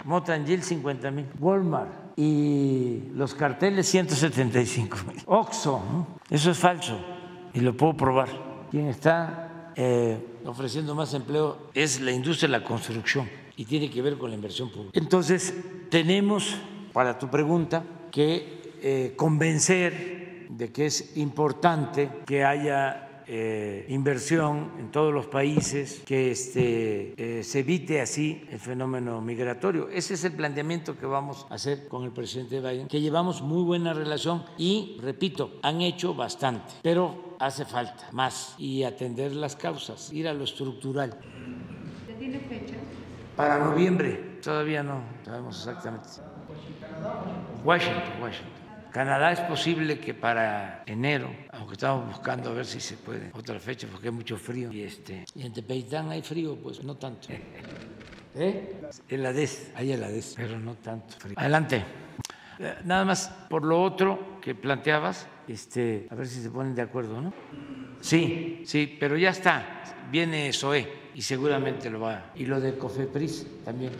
Motangil 50 mil, Walmart y los carteles 175 mil. Oxxo, eso es falso y lo puedo probar. Quien está eh, ofreciendo más empleo es la industria de la construcción y tiene que ver con la inversión pública. Entonces, tenemos, para tu pregunta, que eh, convencer de que es importante que haya eh, inversión en todos los países, que este, eh, se evite así el fenómeno migratorio. Ese es el planteamiento que vamos a hacer con el presidente Biden, que llevamos muy buena relación y, repito, han hecho bastante, pero hace falta más y atender las causas, ir a lo estructural. ¿Tiene fecha? Para noviembre, todavía no sabemos exactamente. Washington, Washington. Canadá es posible que para enero, aunque estamos buscando a ver si se puede otra fecha porque hay mucho frío y este y en Tepeitán hay frío, pues no tanto. ¿Eh? En la DES, hay DES, pero no tanto frío. Adelante. Eh, nada más por lo otro que planteabas, este, a ver si se ponen de acuerdo, ¿no? Sí, sí, pero ya está. Viene SOE y seguramente lo va. Y lo de COFEPRIS también.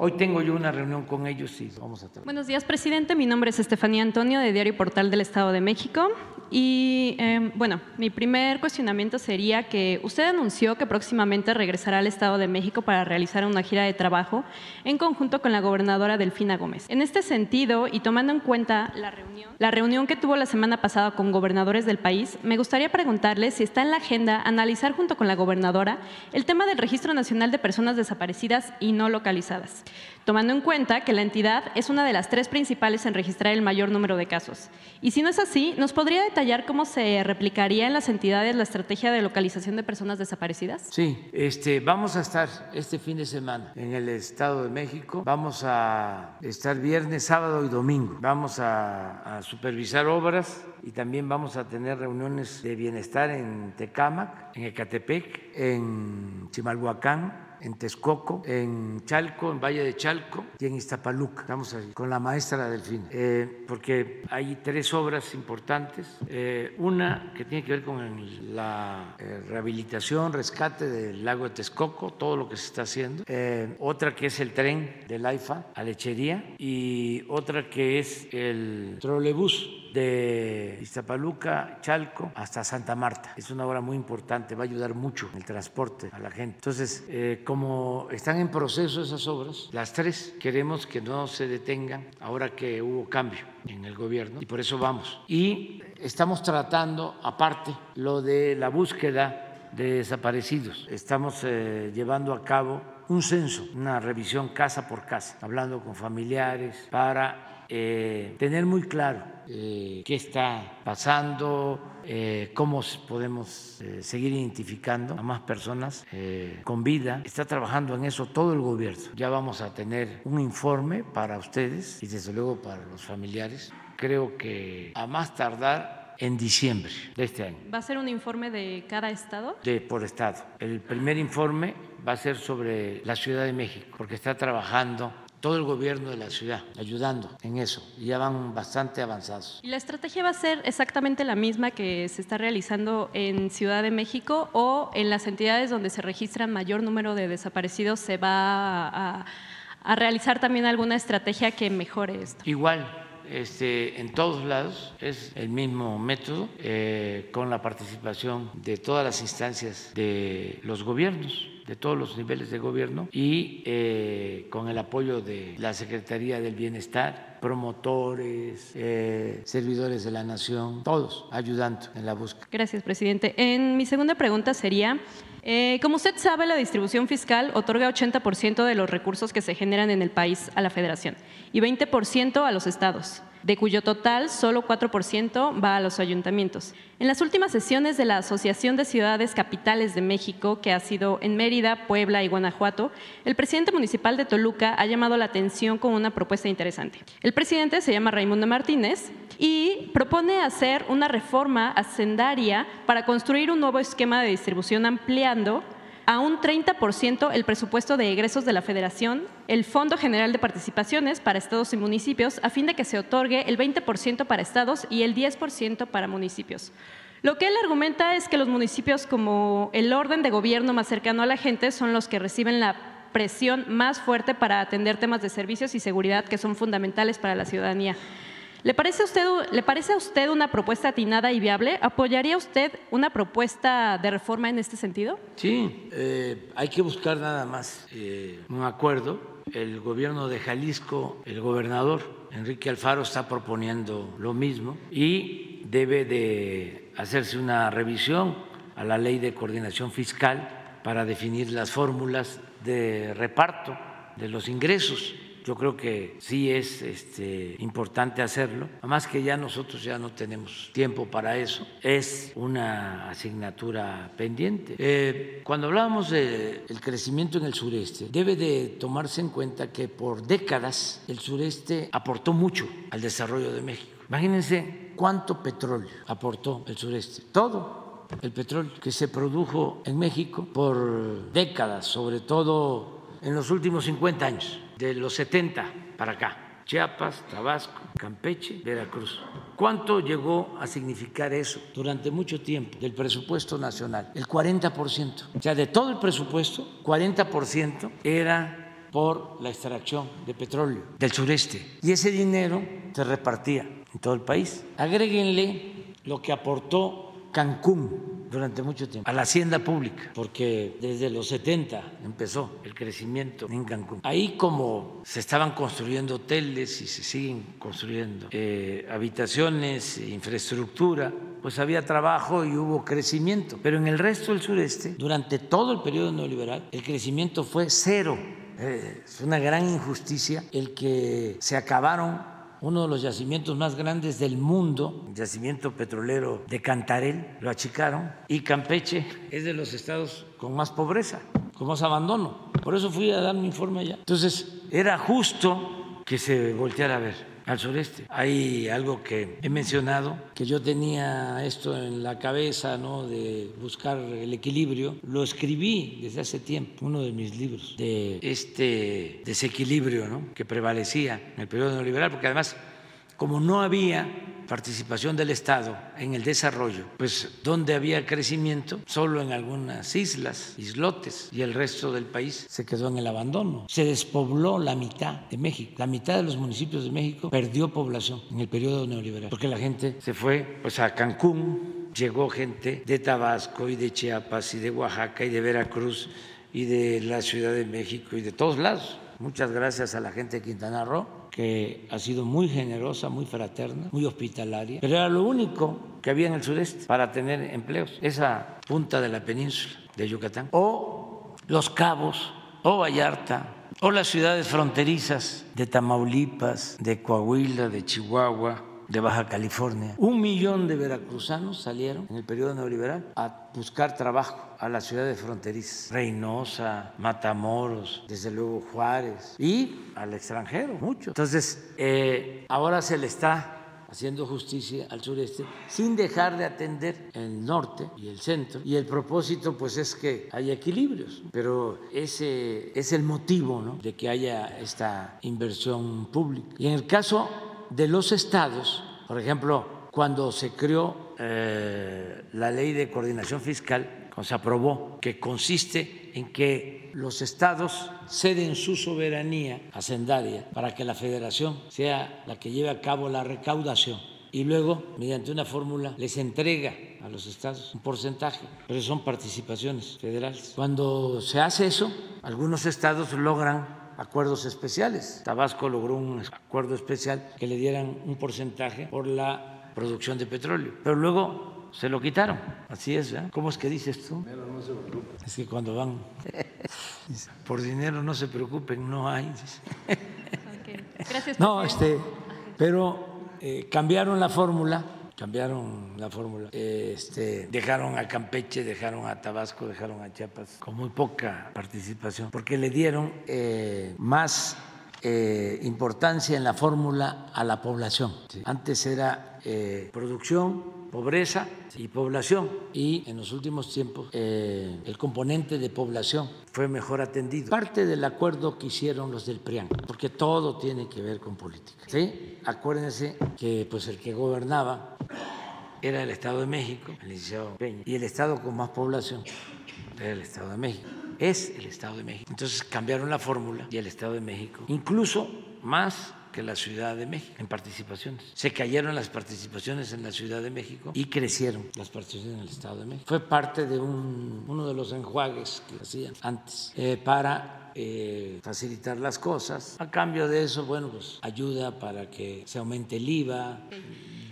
Hoy tengo yo una reunión con ellos y vamos a tratar. Buenos días, presidente. Mi nombre es Estefanía Antonio, de Diario Portal del Estado de México. Y eh, bueno, mi primer cuestionamiento sería que usted anunció que próximamente regresará al Estado de México para realizar una gira de trabajo en conjunto con la gobernadora Delfina Gómez. En este sentido, y tomando en cuenta la reunión, la reunión que tuvo la semana pasada con gobernadores del país, me gustaría preguntarle si está en la agenda analizar junto con la gobernadora el tema del Registro Nacional de Personas Desaparecidas y No Localizadas tomando en cuenta que la entidad es una de las tres principales en registrar el mayor número de casos. Y si no es así, ¿nos podría detallar cómo se replicaría en las entidades la estrategia de localización de personas desaparecidas? Sí, este, vamos a estar este fin de semana en el Estado de México. Vamos a estar viernes, sábado y domingo. Vamos a, supervisar obras y también vamos a tener reuniones de bienestar en Tecámac, en Ecatepec, en Chimalhuacán, en Texcoco, en Chalco, en Valle de Chalco y en Iztapaluca. Estamos ahí con la maestra Delfín, eh, porque hay tres obras importantes. Eh, una que tiene que ver con la eh, rehabilitación, rescate del lago de Texcoco, todo lo que se está haciendo. Eh, otra que es el tren del AIFA a Lechería y otra que es el trolebús de Iztapaluca, Chalco, hasta Santa Marta. Es una obra muy importante, va a ayudar mucho en el transporte a la gente. Entonces, eh, como están en proceso esas obras, las tres queremos que no se detengan ahora que hubo cambio en el gobierno y por eso vamos. Y estamos tratando, aparte, lo de la búsqueda de desaparecidos. Estamos eh, llevando a cabo un censo, una revisión casa por casa, hablando con familiares para eh, tener muy claro eh, qué está pasando, eh, cómo podemos eh, seguir identificando a más personas eh, con vida. Está trabajando en eso todo el gobierno. Ya vamos a tener un informe para ustedes y desde luego para los familiares. Creo que a más tardar en diciembre de este año. ¿Va a ser un informe de cada estado? De por estado. El primer informe va a ser sobre la Ciudad de México, porque está trabajando todo el gobierno de la ciudad ayudando en eso. y Ya van bastante avanzados. ¿Y la estrategia va a ser exactamente la misma que se está realizando en Ciudad de México o en las entidades donde se registran mayor número de desaparecidos se va a, a realizar también alguna estrategia que mejore esto? Igual, este, en todos lados es el mismo método eh, con la participación de todas las instancias de los gobiernos de todos los niveles de gobierno y eh, con el apoyo de la Secretaría del Bienestar, promotores, eh, servidores de la nación, todos ayudando en la búsqueda. Gracias, presidente. En mi segunda pregunta sería, eh, como usted sabe, la distribución fiscal otorga 80% de los recursos que se generan en el país a la federación y 20% a los estados de cuyo total solo 4% va a los ayuntamientos. En las últimas sesiones de la Asociación de Ciudades Capitales de México, que ha sido en Mérida, Puebla y Guanajuato, el presidente municipal de Toluca ha llamado la atención con una propuesta interesante. El presidente se llama Raimundo Martínez y propone hacer una reforma hacendaria para construir un nuevo esquema de distribución ampliando a un 30% el presupuesto de egresos de la Federación, el Fondo General de Participaciones para estados y municipios, a fin de que se otorgue el 20% para estados y el 10% para municipios. Lo que él argumenta es que los municipios, como el orden de gobierno más cercano a la gente, son los que reciben la presión más fuerte para atender temas de servicios y seguridad que son fundamentales para la ciudadanía. ¿Le parece, a usted, ¿Le parece a usted una propuesta atinada y viable? ¿Apoyaría usted una propuesta de reforma en este sentido? Sí, eh, hay que buscar nada más eh, un acuerdo. El gobierno de Jalisco, el gobernador Enrique Alfaro está proponiendo lo mismo y debe de hacerse una revisión a la ley de coordinación fiscal para definir las fórmulas de reparto de los ingresos yo creo que sí es este, importante hacerlo, además que ya nosotros ya no tenemos tiempo para eso, es una asignatura pendiente. Eh, cuando hablábamos del crecimiento en el sureste, debe de tomarse en cuenta que por décadas el sureste aportó mucho al desarrollo de México. Imagínense cuánto petróleo aportó el sureste, todo el petróleo que se produjo en México por décadas, sobre todo en los últimos 50 años de los 70 para acá. Chiapas, Tabasco, Campeche, Veracruz. ¿Cuánto llegó a significar eso durante mucho tiempo del presupuesto nacional? El 40%. O sea, de todo el presupuesto, 40% era por la extracción de petróleo del sureste. Y ese dinero se repartía en todo el país. Agréguenle lo que aportó Cancún durante mucho tiempo, a la hacienda pública, porque desde los 70 empezó el crecimiento en Cancún. Ahí como se estaban construyendo hoteles y se siguen construyendo eh, habitaciones, infraestructura, pues había trabajo y hubo crecimiento. Pero en el resto del sureste, durante todo el periodo neoliberal, el crecimiento fue cero. Eh, es una gran injusticia el que se acabaron uno de los yacimientos más grandes del mundo, el yacimiento petrolero de Cantarel, lo achicaron, y Campeche es de los estados con más pobreza, con más abandono. Por eso fui a dar mi informe allá. Entonces, era justo que se volteara a ver al sureste. Hay algo que he mencionado, que yo tenía esto en la cabeza, ¿no? De buscar el equilibrio. Lo escribí desde hace tiempo, uno de mis libros, de este desequilibrio, ¿no? Que prevalecía en el periodo neoliberal, porque además, como no había participación del Estado en el desarrollo, pues donde había crecimiento, solo en algunas islas, islotes, y el resto del país se quedó en el abandono. Se despobló la mitad de México. La mitad de los municipios de México perdió población en el periodo neoliberal, porque la gente se fue pues, a Cancún, llegó gente de Tabasco y de Chiapas y de Oaxaca y de Veracruz y de la Ciudad de México y de todos lados. Muchas gracias a la gente de Quintana Roo que ha sido muy generosa, muy fraterna, muy hospitalaria, pero era lo único que había en el sureste para tener empleos, esa punta de la península de Yucatán, o los cabos, o Vallarta, o las ciudades fronterizas de Tamaulipas, de Coahuila, de Chihuahua, de Baja California. Un millón de veracruzanos salieron en el periodo neoliberal a buscar trabajo a las ciudades fronterizas, Reynosa, Matamoros, desde luego Juárez y al extranjero, mucho. Entonces, eh, ahora se le está haciendo justicia al sureste sin dejar de atender el norte y el centro. Y el propósito pues es que haya equilibrios, pero ese es el motivo ¿no? de que haya esta inversión pública. Y en el caso de los estados, por ejemplo, cuando se creó eh, la ley de coordinación fiscal, cuando se aprobó, que consiste en que los estados ceden su soberanía hacendaria para que la federación sea la que lleve a cabo la recaudación y luego, mediante una fórmula, les entrega a los estados un porcentaje, pero son participaciones federales. Cuando se hace eso, algunos estados logran acuerdos especiales. Tabasco logró un acuerdo especial que le dieran un porcentaje por la producción de petróleo, pero luego se lo quitaron. Así es, ¿eh? ¿Cómo es que dices tú? No se es que cuando van por dinero no se preocupen, no hay. Gracias. No, este, pero eh, cambiaron la fórmula cambiaron la fórmula. Este, dejaron a Campeche, dejaron a Tabasco, dejaron a Chiapas con muy poca participación, porque le dieron eh, más eh, importancia en la fórmula a la población. Antes era eh, producción, pobreza y población. Y en los últimos tiempos eh, el componente de población fue mejor atendido. Parte del acuerdo que hicieron los del PRIAN, porque todo tiene que ver con política. ¿sí? Acuérdense que pues el que gobernaba era el Estado de México, el licenciado Peña, y el Estado con más población era el Estado de México. Es el Estado de México. Entonces cambiaron la fórmula y el Estado de México, incluso más que la Ciudad de México en participaciones. Se cayeron las participaciones en la Ciudad de México y crecieron las participaciones en el Estado de México. Fue parte de un, uno de los enjuagues que hacían antes eh, para eh, facilitar las cosas. A cambio de eso, bueno, pues ayuda para que se aumente el IVA,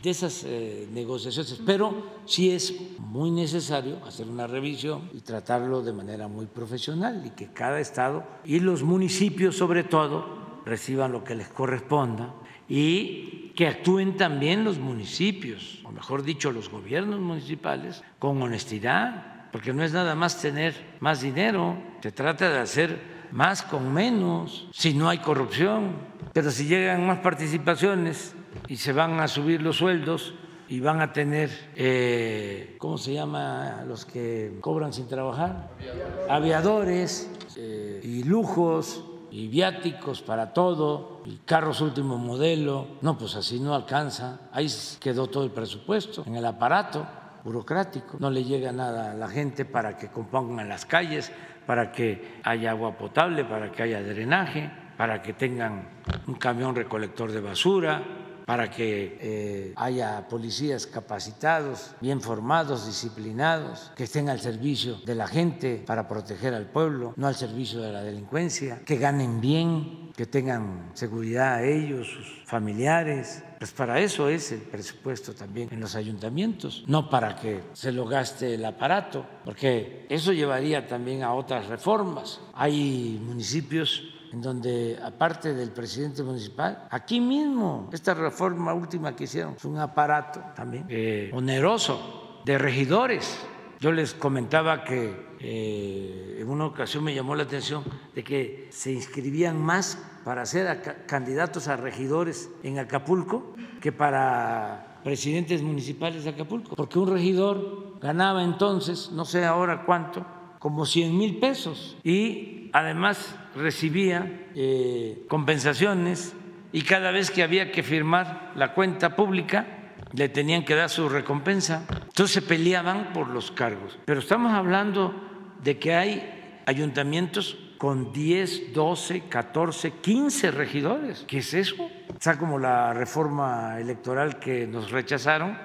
de esas eh, negociaciones, pero sí es muy necesario hacer una revisión y tratarlo de manera muy profesional y que cada estado y los municipios sobre todo reciban lo que les corresponda y que actúen también los municipios, o mejor dicho, los gobiernos municipales, con honestidad, porque no es nada más tener más dinero, se trata de hacer más con menos, si no hay corrupción, pero si llegan más participaciones y se van a subir los sueldos y van a tener, eh, ¿cómo se llama? Los que cobran sin trabajar, aviadores eh, y lujos y viáticos para todo, y carros último modelo. No, pues así no alcanza. Ahí quedó todo el presupuesto en el aparato burocrático. No le llega nada a la gente para que compongan las calles, para que haya agua potable, para que haya drenaje, para que tengan un camión recolector de basura, para que eh, haya policías capacitados, bien formados, disciplinados, que estén al servicio de la gente para proteger al pueblo, no al servicio de la delincuencia, que ganen bien, que tengan seguridad a ellos, sus familiares. Pues para eso es el presupuesto también en los ayuntamientos, no para que se lo gaste el aparato, porque eso llevaría también a otras reformas. Hay municipios en donde aparte del presidente municipal, aquí mismo, esta reforma última que hicieron, es un aparato también eh, oneroso de regidores. Yo les comentaba que eh, en una ocasión me llamó la atención de que se inscribían más para ser candidatos a regidores en Acapulco que para presidentes municipales de Acapulco, porque un regidor ganaba entonces, no sé ahora cuánto, como 100 mil pesos y además recibía eh, compensaciones y cada vez que había que firmar la cuenta pública le tenían que dar su recompensa. Entonces se peleaban por los cargos. Pero estamos hablando de que hay ayuntamientos con 10, 12, 14, 15 regidores. ¿Qué es eso? O sea, como la reforma electoral que nos rechazaron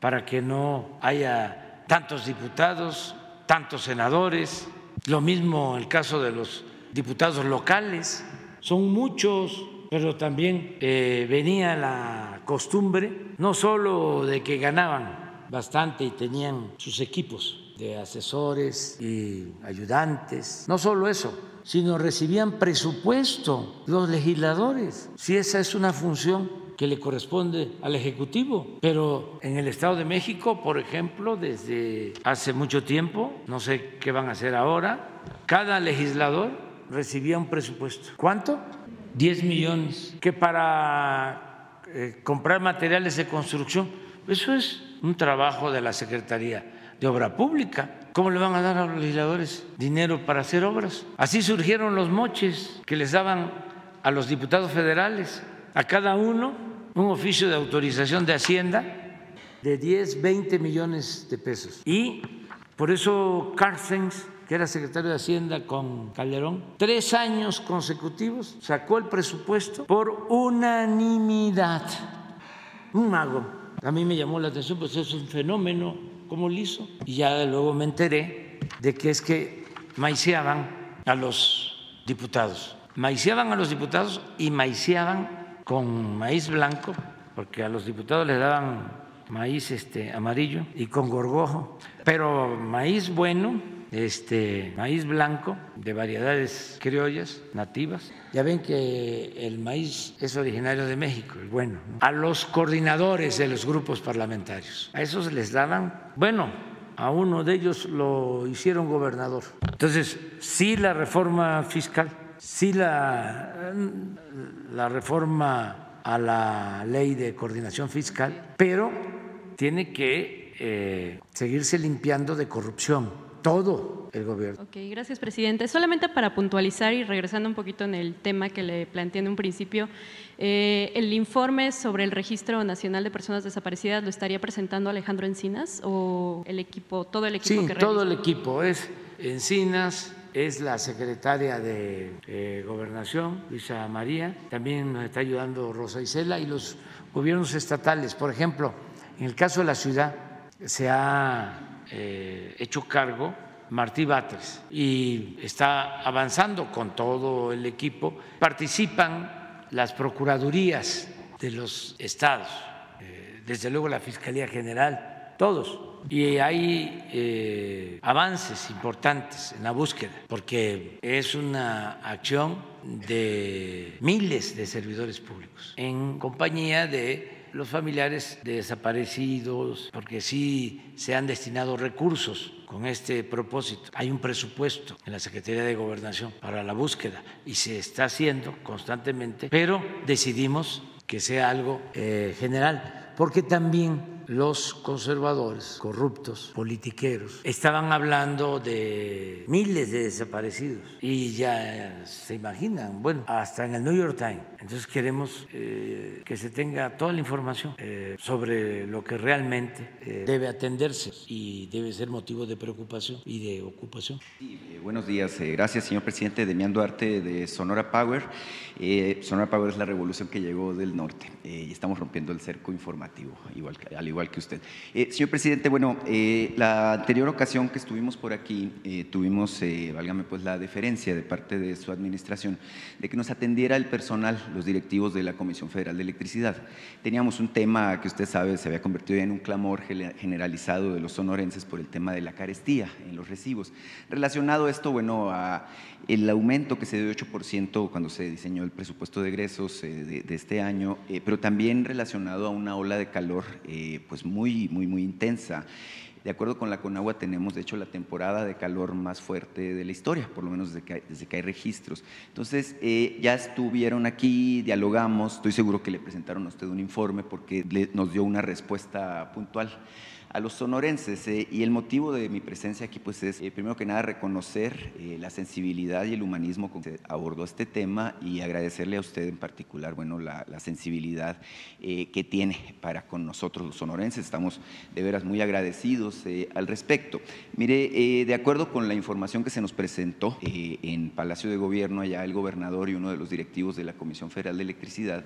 para que no haya tantos diputados tantos senadores, lo mismo el caso de los diputados locales, son muchos, pero también eh, venía la costumbre no solo de que ganaban bastante y tenían sus equipos de asesores y ayudantes. No solo eso, sino recibían presupuesto los legisladores, si esa es una función que le corresponde al Ejecutivo. Pero en el Estado de México, por ejemplo, desde hace mucho tiempo, no sé qué van a hacer ahora, cada legislador recibía un presupuesto. ¿Cuánto? 10 millones. Que para eh, comprar materiales de construcción, eso es un trabajo de la Secretaría de Obra Pública. ¿Cómo le van a dar a los legisladores dinero para hacer obras? Así surgieron los moches que les daban a los diputados federales, a cada uno un oficio de autorización de Hacienda de 10, 20 millones de pesos. Y por eso Carstens, era secretario de Hacienda con Calderón, tres años consecutivos sacó el presupuesto por unanimidad. Un mago. A mí me llamó la atención, pues es un fenómeno como liso. Y ya luego me enteré de que es que maiciaban a los diputados. Maiciaban a los diputados y maiciaban con maíz blanco, porque a los diputados les daban maíz este, amarillo y con gorgojo, pero maíz bueno, este maíz blanco de variedades criollas nativas. Ya ven que el maíz es originario de México, bueno. A los coordinadores de los grupos parlamentarios, a esos les daban, bueno, a uno de ellos lo hicieron gobernador. Entonces, sí la reforma fiscal, sí la, la reforma a la ley de coordinación fiscal, pero tiene que eh, seguirse limpiando de corrupción todo el gobierno. Ok, gracias, presidente. Solamente para puntualizar y regresando un poquito en el tema que le planteé en un principio, eh, ¿el informe sobre el Registro Nacional de Personas Desaparecidas lo estaría presentando Alejandro Encinas o el equipo, todo el equipo sí, que todo el equipo. Es Encinas, es la secretaria de eh, Gobernación, Luisa María, también nos está ayudando Rosa Isela y los gobiernos estatales. Por ejemplo, en el caso de la ciudad se ha eh, hecho cargo Martí Batres y está avanzando con todo el equipo. Participan las procuradurías de los estados, eh, desde luego la Fiscalía General, todos. Y hay eh, avances importantes en la búsqueda, porque es una acción de miles de servidores públicos en compañía de los familiares de desaparecidos, porque sí se han destinado recursos con este propósito. Hay un presupuesto en la Secretaría de Gobernación para la búsqueda y se está haciendo constantemente, pero decidimos que sea algo eh, general, porque también los conservadores, corruptos, politiqueros, estaban hablando de miles de desaparecidos y ya se imaginan, bueno, hasta en el New York Times. Entonces queremos eh, que se tenga toda la información eh, sobre lo que realmente eh, debe atenderse y debe ser motivo de preocupación y de ocupación. buenos días, gracias señor presidente. Demián Duarte de Sonora Power. Sonora Power es la revolución que llegó del norte y estamos rompiendo el cerco informativo, igual, al igual que usted. Eh, señor presidente, bueno, eh, la anterior ocasión que estuvimos por aquí, eh, tuvimos, válgame pues, la deferencia de parte de su administración de que nos atendiera el personal, los directivos de la Comisión Federal de Electricidad. Teníamos un tema que usted sabe se había convertido en un clamor generalizado de los sonorenses por el tema de la carestía en los recibos. Relacionado esto, bueno, a el aumento que se dio de 8% cuando se diseñó el presupuesto de egresos de, de, este año, pero también relacionado a una ola de calor pues muy, muy, muy intensa. De acuerdo con la Conagua tenemos, de hecho, la temporada de calor más fuerte de la historia, por lo menos desde que hay, desde que hay registros. Entonces, eh, ya estuvieron aquí, dialogamos, estoy seguro que le presentaron a usted un informe porque nos dio una respuesta puntual a los sonorenses. Eh, y el motivo de mi presencia aquí pues es, eh, primero que nada, reconocer eh, la sensibilidad y el humanismo con que se abordó este tema y agradecerle a usted en particular, bueno, la, sensibilidad que tiene para con nosotros los sonorenses. Estamos de veras muy agradecidos al respecto. Mire, de acuerdo con la información que se nos presentó en Palacio de Gobierno, allá el gobernador y uno de los directivos de la Comisión Federal de Electricidad,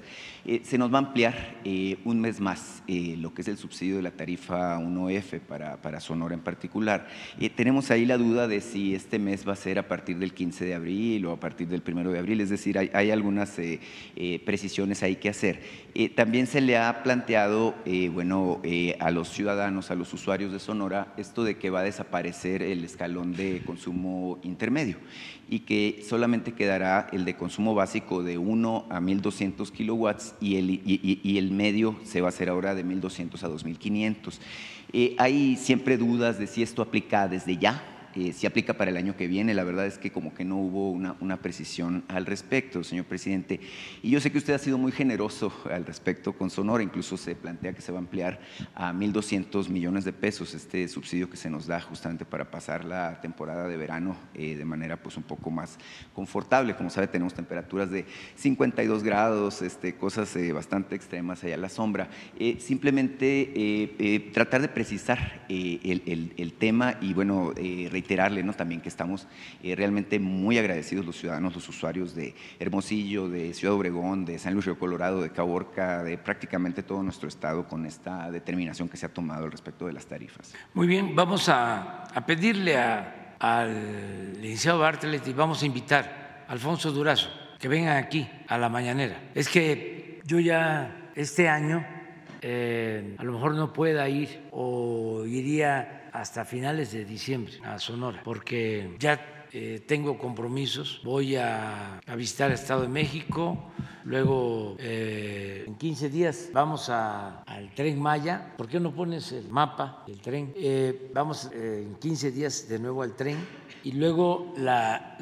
se nos va a ampliar un mes más lo que es el subsidio de la tarifa 1 1F para, para Sonora en particular. Eh, tenemos ahí la duda de si este mes va a ser a partir del 15 de abril o a partir del 1 de abril, es decir, hay, algunas eh, eh, precisiones ahí que hacer. Eh, también se le ha planteado, bueno, a los ciudadanos, a los usuarios de Sonora, esto de que va a desaparecer el escalón de consumo intermedio y que solamente quedará el de consumo básico de 1 a 1200 kilowatts y el, y- y el medio se va a hacer ahora de 1200 a 2500. Eh, hay siempre dudas de si esto aplica desde ya, eh, si aplica para el año que viene. La verdad es que como que no hubo una, una precisión al respecto, señor presidente. Y yo sé que usted ha sido muy generoso al respecto con Sonora, incluso se plantea que se va a ampliar a 1.200 millones de pesos este subsidio que se nos da justamente para pasar la temporada de verano eh, de manera pues un poco más confortable. Como sabe, tenemos temperaturas de 52 grados, este, cosas eh, bastante extremas allá a la sombra. Simplemente tratar de precisar el, el- el tema y bueno, eh, reiterarle ¿no? también que estamos eh, realmente muy agradecidos los ciudadanos, los usuarios de Hermosillo, de Ciudad Obregón, de San Luis Río Colorado, de Caborca, de prácticamente todo nuestro estado con esta determinación que se ha tomado al respecto de las tarifas. Muy bien, vamos a, a pedirle al licenciado Bartlett y vamos a invitar a Alfonso Durazo que vengan aquí a la mañanera. Es que yo ya este año eh, a lo mejor no pueda ir o iría hasta finales de diciembre a Sonora porque ya eh, tengo compromisos. Voy a, visitar el Estado de México, luego eh, en 15 días vamos a- al tren Maya. ¿Por qué no pones el mapa del tren? Eh, vamos en 15 días de nuevo al tren y luego la,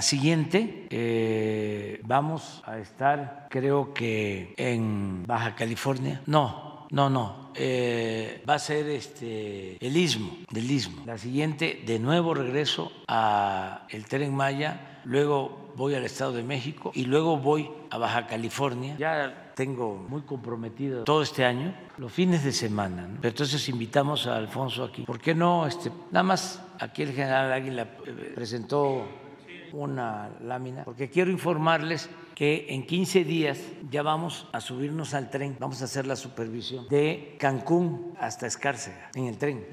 siguiente vamos a estar creo que en Baja California. No, no, no. eh, va a ser este el istmo del istmo. La siguiente, de nuevo regreso a el tren Maya, luego voy al Estado de México y luego voy a Baja California. Ya tengo muy comprometido todo este año, los fines de semana. Pero entonces invitamos a Alfonso aquí. ¿Por qué no? Este, nada más aquí el general Águila eh, presentó una lámina, porque quiero informarles que en 15 días ya vamos a subirnos al tren, vamos a hacer la supervisión de Cancún hasta Escárcega en el tren.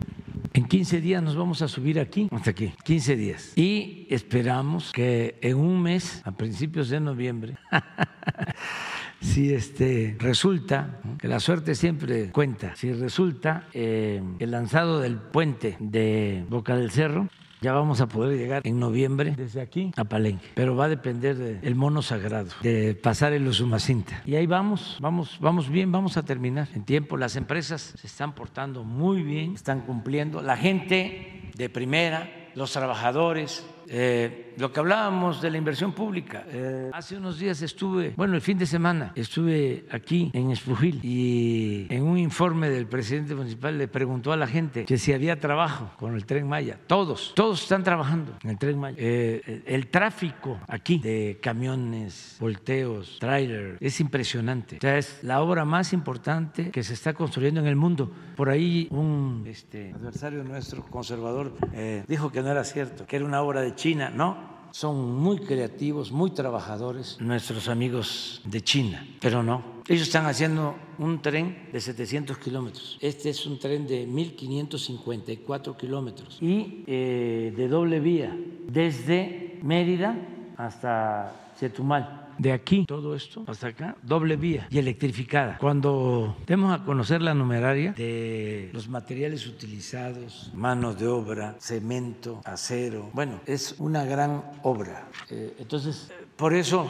En 15 días nos vamos a subir aquí, hasta aquí, 15 días. Y esperamos que en un mes, a principios de noviembre, si este resulta, que la suerte siempre cuenta, si resulta eh, el lanzado del puente de Boca del Cerro, ya vamos a poder llegar en noviembre desde aquí a Palenque, pero va a depender del mono sagrado, de pasar el Usumacinta. Y ahí vamos, vamos, vamos bien, vamos a terminar en tiempo. Las empresas se están portando muy bien, están cumpliendo. La gente de primera, los trabajadores, eh, lo que hablábamos de la inversión pública. eh, hace unos días estuve, bueno, el fin de semana, estuve aquí en Espujil y en un informe del presidente municipal le preguntó a la gente que si había trabajo con el tren Maya. Todos, todos están trabajando en el tren Maya. Eh, el, tráfico aquí de camiones, volteos, tráiler, es impresionante. O sea, es la obra más importante que se está construyendo en el mundo. Por ahí un este, adversario nuestro, conservador, eh, dijo que no era cierto, que era una obra de China. No, son muy creativos, muy trabajadores nuestros amigos de China, pero no. Ellos están haciendo un tren de 700 kilómetros. Este es un tren de 1.554 kilómetros y eh, de doble vía, desde Mérida hasta Chetumal. De aquí, todo esto, hasta acá, doble vía y electrificada. Cuando demos a conocer la numeraria de los materiales utilizados, manos de obra, cemento, acero, bueno, es una gran obra. Eh, entonces, por eso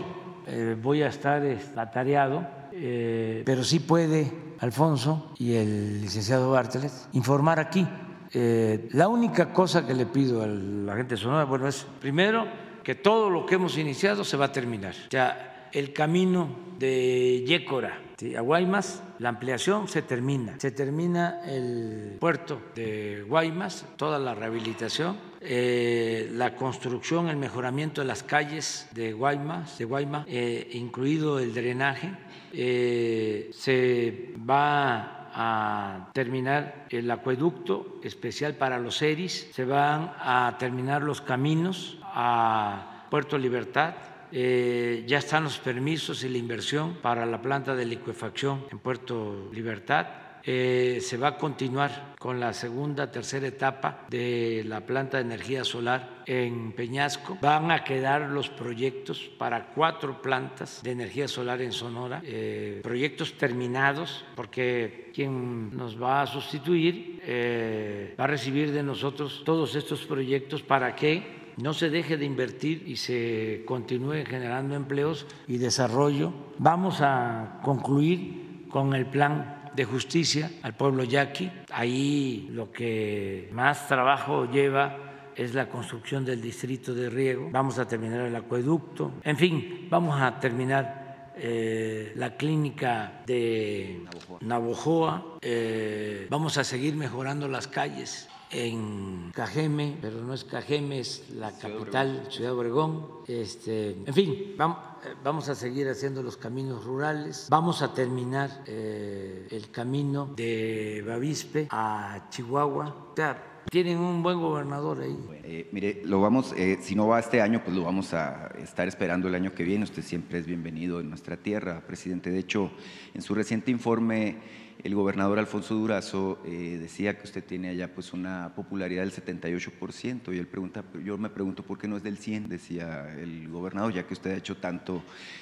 eh, voy a estar atareado, eh, pero sí puede Alfonso y el licenciado Bartlett informar aquí. La única cosa que le pido a la gente Sonora, bueno, es primero que todo lo que hemos iniciado se va a terminar. Ya el camino de Yécora ¿sí? a Guaymas, la ampliación se termina. Se termina el puerto de Guaymas, toda la rehabilitación, eh, la construcción, el mejoramiento de las calles de Guaymas, de Guaymas eh, incluido el drenaje. Eh, se va a terminar el acueducto especial para los ERIs, se van a terminar los caminos a Puerto Libertad, eh, ya están los permisos y la inversión para la planta de liquefacción en Puerto Libertad. Eh, se va a continuar con la segunda, tercera etapa de la planta de energía solar en Peñasco. Van a quedar los proyectos para cuatro plantas de energía solar en Sonora, eh, proyectos terminados, porque quien nos va a sustituir eh, va a recibir de nosotros todos estos proyectos para que no se deje de invertir y se continúe generando empleos y desarrollo. Vamos a concluir con el plan de justicia al pueblo yaqui. Ahí lo que más trabajo lleva es la construcción del distrito de riego. Vamos a terminar el acueducto. En fin, vamos a terminar eh, la clínica de Navojoa. Eh, vamos a seguir mejorando las calles en Cajeme, pero no es Cajeme, es la capital, Ciudad Obregón. Este, en fin, vamos, eh, vamos, a seguir haciendo los caminos rurales. Vamos a terminar eh, el camino de Bavispe a Chihuahua. O sea, tienen un buen gobernador ahí. Eh, mire, lo vamos, si no va este año, pues lo vamos a estar esperando el año que viene. Usted siempre es bienvenido en nuestra tierra, presidente. De hecho, en su reciente informe el gobernador Alfonso Durazo eh, decía que usted tiene allá pues una popularidad del 78% y él pregunta, yo me pregunto por qué no es del 100, decía el gobernador, ya que usted ha hecho tanto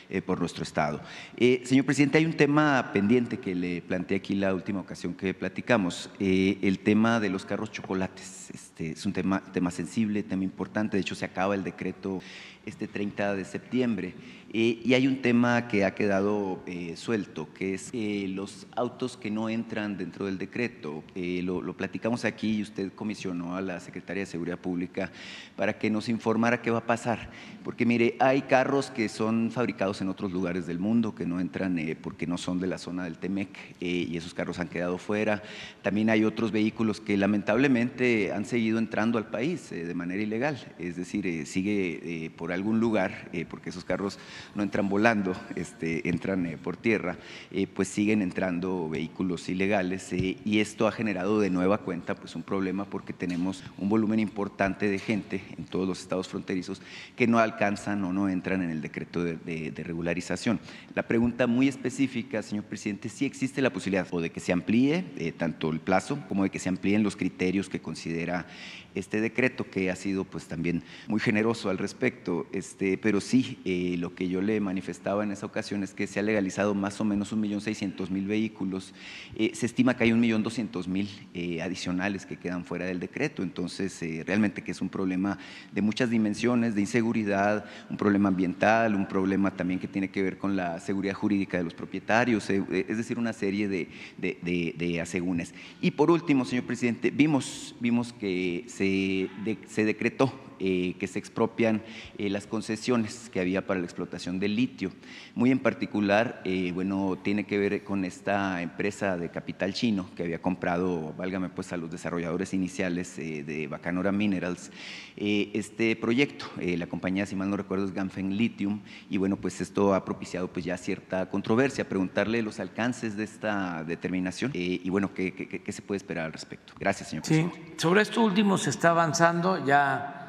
eh, por nuestro estado. Eh, señor presidente, hay un tema pendiente que le planteé aquí la última ocasión que platicamos, el tema de los carros chocolates. Este, es un tema, tema sensible, tema importante, de hecho se acaba el decreto este 30 de septiembre. Eh, y hay un tema que ha quedado eh, suelto, que es eh, los autos que no entran dentro del decreto. Lo, lo, platicamos aquí y usted comisionó a la Secretaría de Seguridad Pública para que nos informara qué va a pasar. Porque mire, hay carros que son fabricados en otros lugares del mundo, que no entran porque no son de la zona del TEMEC y esos carros han quedado fuera. También hay otros vehículos que lamentablemente han seguido entrando al país de manera ilegal, es decir, sigue por algún lugar, porque esos carros no entran volando, este, entran eh, por tierra, eh, pues siguen entrando vehículos ilegales eh, y esto ha generado de nueva cuenta pues un problema porque tenemos un volumen importante de gente en todos los estados fronterizos que no alcanzan o no entran en el decreto de, regularización. La pregunta muy específica, señor presidente, si existe la posibilidad o de que se amplíe tanto el plazo como de que se amplíen los criterios que considera este decreto que ha sido pues también muy generoso al respecto, este, pero sí, eh, lo que yo le manifestaba en esa ocasión es que se ha legalizado más o menos un millón seiscientos mil vehículos, eh, se estima que hay un millón doscientos mil eh, adicionales que quedan fuera del decreto, entonces realmente que es un problema de muchas dimensiones, de inseguridad, un problema ambiental, un problema también que tiene que ver con la seguridad jurídica de los propietarios, es decir, una serie de, de, de. Y por último, señor presidente, vimos, vimos que se se, decretó eh, que se expropian eh, las concesiones que había para la explotación del litio. Muy en particular, eh, bueno, tiene que ver con esta empresa de capital chino que había comprado, válgame pues, a los desarrolladores iniciales de Bacanora Minerals, este proyecto. la compañía, si mal no recuerdo, es Ganfeng Lithium, y bueno, pues esto ha propiciado pues ya cierta controversia. Preguntarle los alcances de esta determinación y bueno, ¿qué, qué, se puede esperar al respecto? Gracias, señor presidente. Sí, sobre esto último se está avanzando, ya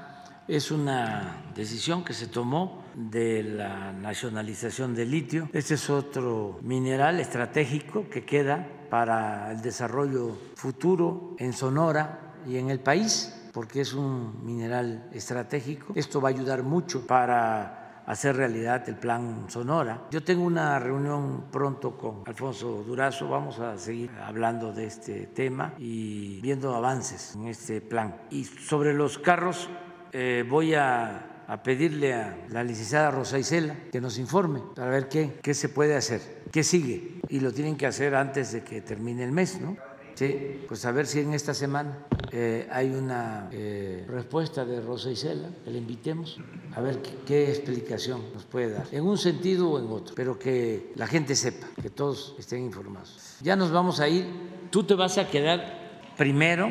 es una decisión que se tomó de la nacionalización del litio. Este es otro mineral estratégico que queda para el desarrollo futuro en Sonora y en el país, porque es un mineral estratégico. Esto va a ayudar mucho para hacer realidad el plan Sonora. Yo tengo una reunión pronto con Alfonso Durazo, vamos a seguir hablando de este tema y viendo avances en este plan. Y sobre los carros eh, voy a, pedirle a la licenciada Rosa Isela que nos informe para ver qué, qué se puede hacer, qué sigue. Y lo tienen que hacer antes de que termine el mes, ¿no? Sí, pues a ver si en esta semana eh, hay una eh, respuesta de Rosa Isela, que le invitemos, a ver qué, explicación nos puede dar, en un sentido o en otro, pero que la gente sepa, que todos estén informados. Ya nos vamos a ir, tú te vas a quedar primero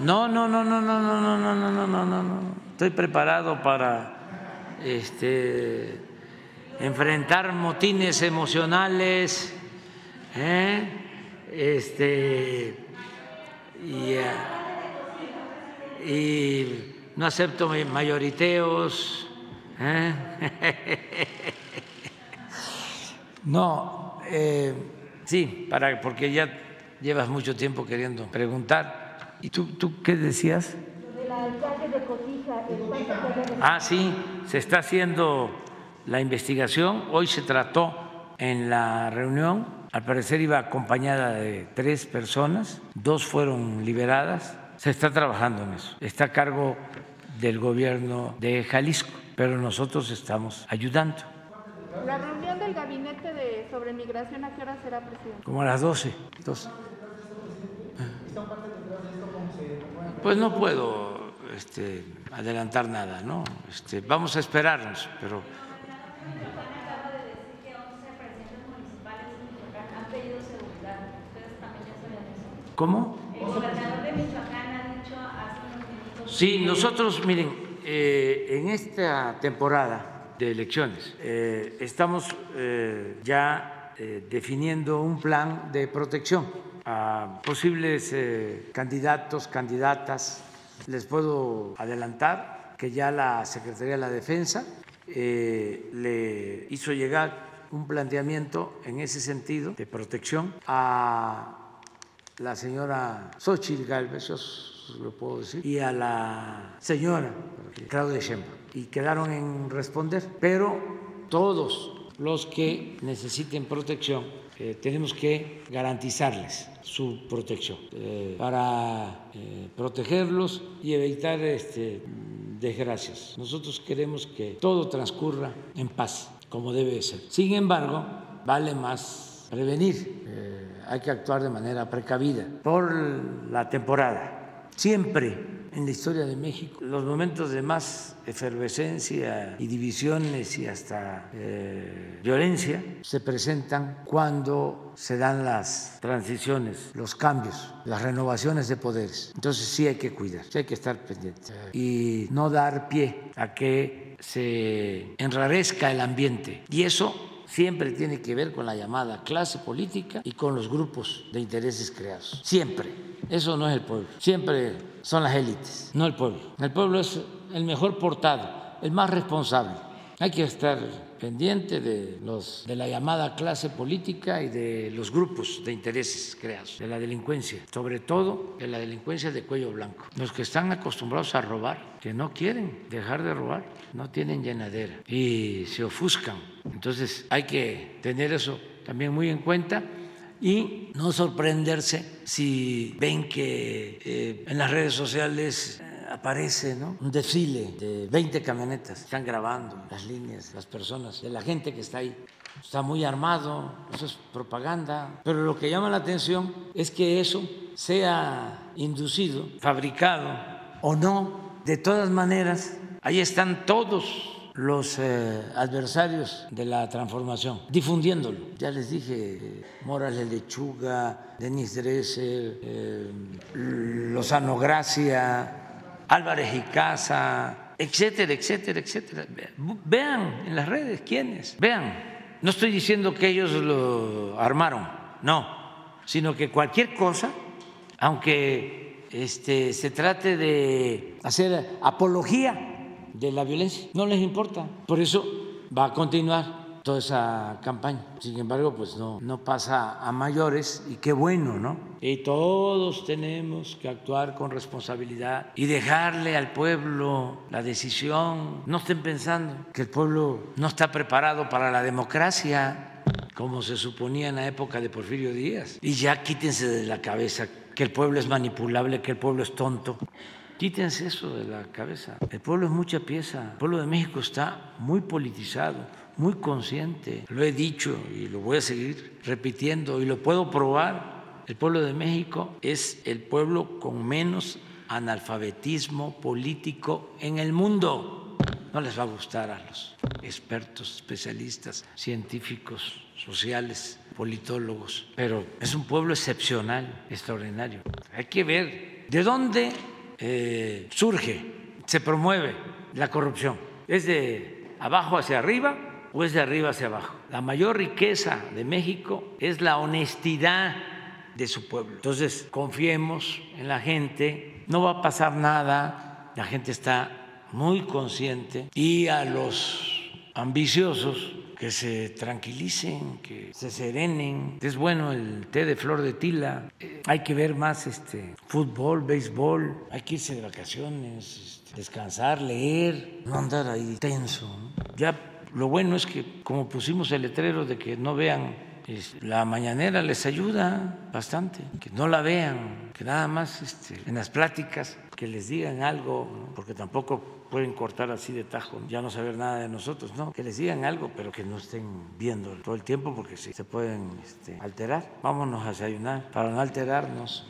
no, no, no, no, no, no, no, no, no, no, no, no, no. Estoy preparado para este, enfrentar motines emocionales, ¿eh? este, y, no acepto mayoriteos. ¿eh? no, eh, sí, para, porque ya llevas mucho tiempo queriendo preguntar. ¿Y tú, tú qué decías? Ah, sí, se está haciendo la investigación. Hoy se trató en la reunión. Al parecer iba acompañada de tres personas, dos fueron liberadas. Se está trabajando en eso. Está a cargo del gobierno de Jalisco, pero nosotros estamos ayudando. La reunión del gabinete de sobre migración, ¿a qué hora será, presidente? Como a las 12. 12. Pues no puedo este, adelantar nada, ¿no? Este, vamos a esperarnos, pero. ¿Cómo? El gobernador de Michoacán ha dicho hace unos minutos. Sí, nosotros, miren, eh, en esta temporada de elecciones eh, estamos eh, ya eh, definiendo un plan de protección a posibles eh, candidatos, candidatas. Les puedo adelantar que ya la Secretaría de la Defensa eh, le hizo llegar un planteamiento en ese sentido de protección a la señora Xochitl Galvez, yo lo puedo decir, y a la señora Claudia Sheinbaum. Y quedaron en responder, pero todos los que necesiten protección eh, tenemos que garantizarles su protección eh, para eh, protegerlos y evitar este, desgracias. Nosotros queremos que todo transcurra en paz, como debe de ser. Sin embargo, vale más prevenir, hay que actuar de manera precavida por la temporada. Siempre en la historia de México, los momentos de más efervescencia y divisiones y hasta eh, violencia se presentan cuando se dan las transiciones, los cambios, las renovaciones de poderes. Entonces sí hay que cuidar, sí hay que estar pendiente y no dar pie a que se enrarezca el ambiente. Y eso siempre tiene que ver con la llamada clase política y con los grupos de intereses creados. Siempre. Eso no es el pueblo. Siempre son las élites, no el pueblo. El pueblo es el mejor portado, el más responsable. Hay que estar pendiente de los de la llamada clase política y de los grupos de intereses creados, de la delincuencia, sobre todo de la delincuencia de cuello blanco. Los que están acostumbrados a robar, que no quieren dejar de robar, no tienen llenadera y se ofuscan. Entonces hay que tener eso también muy en cuenta y no sorprenderse si ven que eh, en las redes sociales eh, aparece un desfile de 20 camionetas, están grabando las líneas, las personas, de la gente que está ahí. Está muy armado, eso es propaganda, pero lo que llama la atención es que eso sea inducido, fabricado o no, de todas maneras, ahí están todos los eh, adversarios de la transformación, difundiéndolo. Ya les dije, eh, Morales Lechuga, Denis Dresser, eh, Lozano Gracia, Álvarez y Casa, etcétera, etcétera, etcétera. Vean en las redes quiénes, vean. No estoy diciendo que ellos lo armaron, no, sino que cualquier cosa, aunque este, se trate de hacer apología de la violencia. No les importa. Por eso va a continuar toda esa campaña. Sin embargo, pues no, no pasa a mayores y qué bueno, ¿no? Y todos tenemos que actuar con responsabilidad y dejarle al pueblo la decisión. No estén pensando que el pueblo no está preparado para la democracia como se suponía en la época de Porfirio Díaz. Y ya quítense de la cabeza que el pueblo es manipulable, que el pueblo es tonto. Quítense eso de la cabeza. El pueblo es mucha pieza. El pueblo de México está muy politizado, muy consciente. Lo he dicho y lo voy a seguir repitiendo y lo puedo probar. El pueblo de México es el pueblo con menos analfabetismo político en el mundo. No les va a gustar a los expertos, especialistas, científicos, sociales, politólogos, pero es un pueblo excepcional, extraordinario. Hay que ver de dónde eh, surge, se promueve la corrupción. ¿Es de abajo hacia arriba o es de arriba hacia abajo? La mayor riqueza de México es la honestidad de su pueblo. Entonces, confiemos en la gente, no va a pasar nada, la gente está muy consciente y a los ambiciosos que se tranquilicen, que se serenen. Es bueno el té de flor de tila. Eh, hay que ver más este fútbol, béisbol. Hay que irse de vacaciones, este, descansar, leer, no andar ahí tenso. Ya lo bueno es que como pusimos el letrero de que no vean la mañanera les ayuda bastante, que no la vean, que nada más este, en las pláticas que les digan algo, porque tampoco pueden cortar así de tajo, ya no saber nada de nosotros, no, que les digan algo, pero que no estén viendo todo el tiempo porque sí, se pueden este, alterar. Vámonos a desayunar para no alterarnos.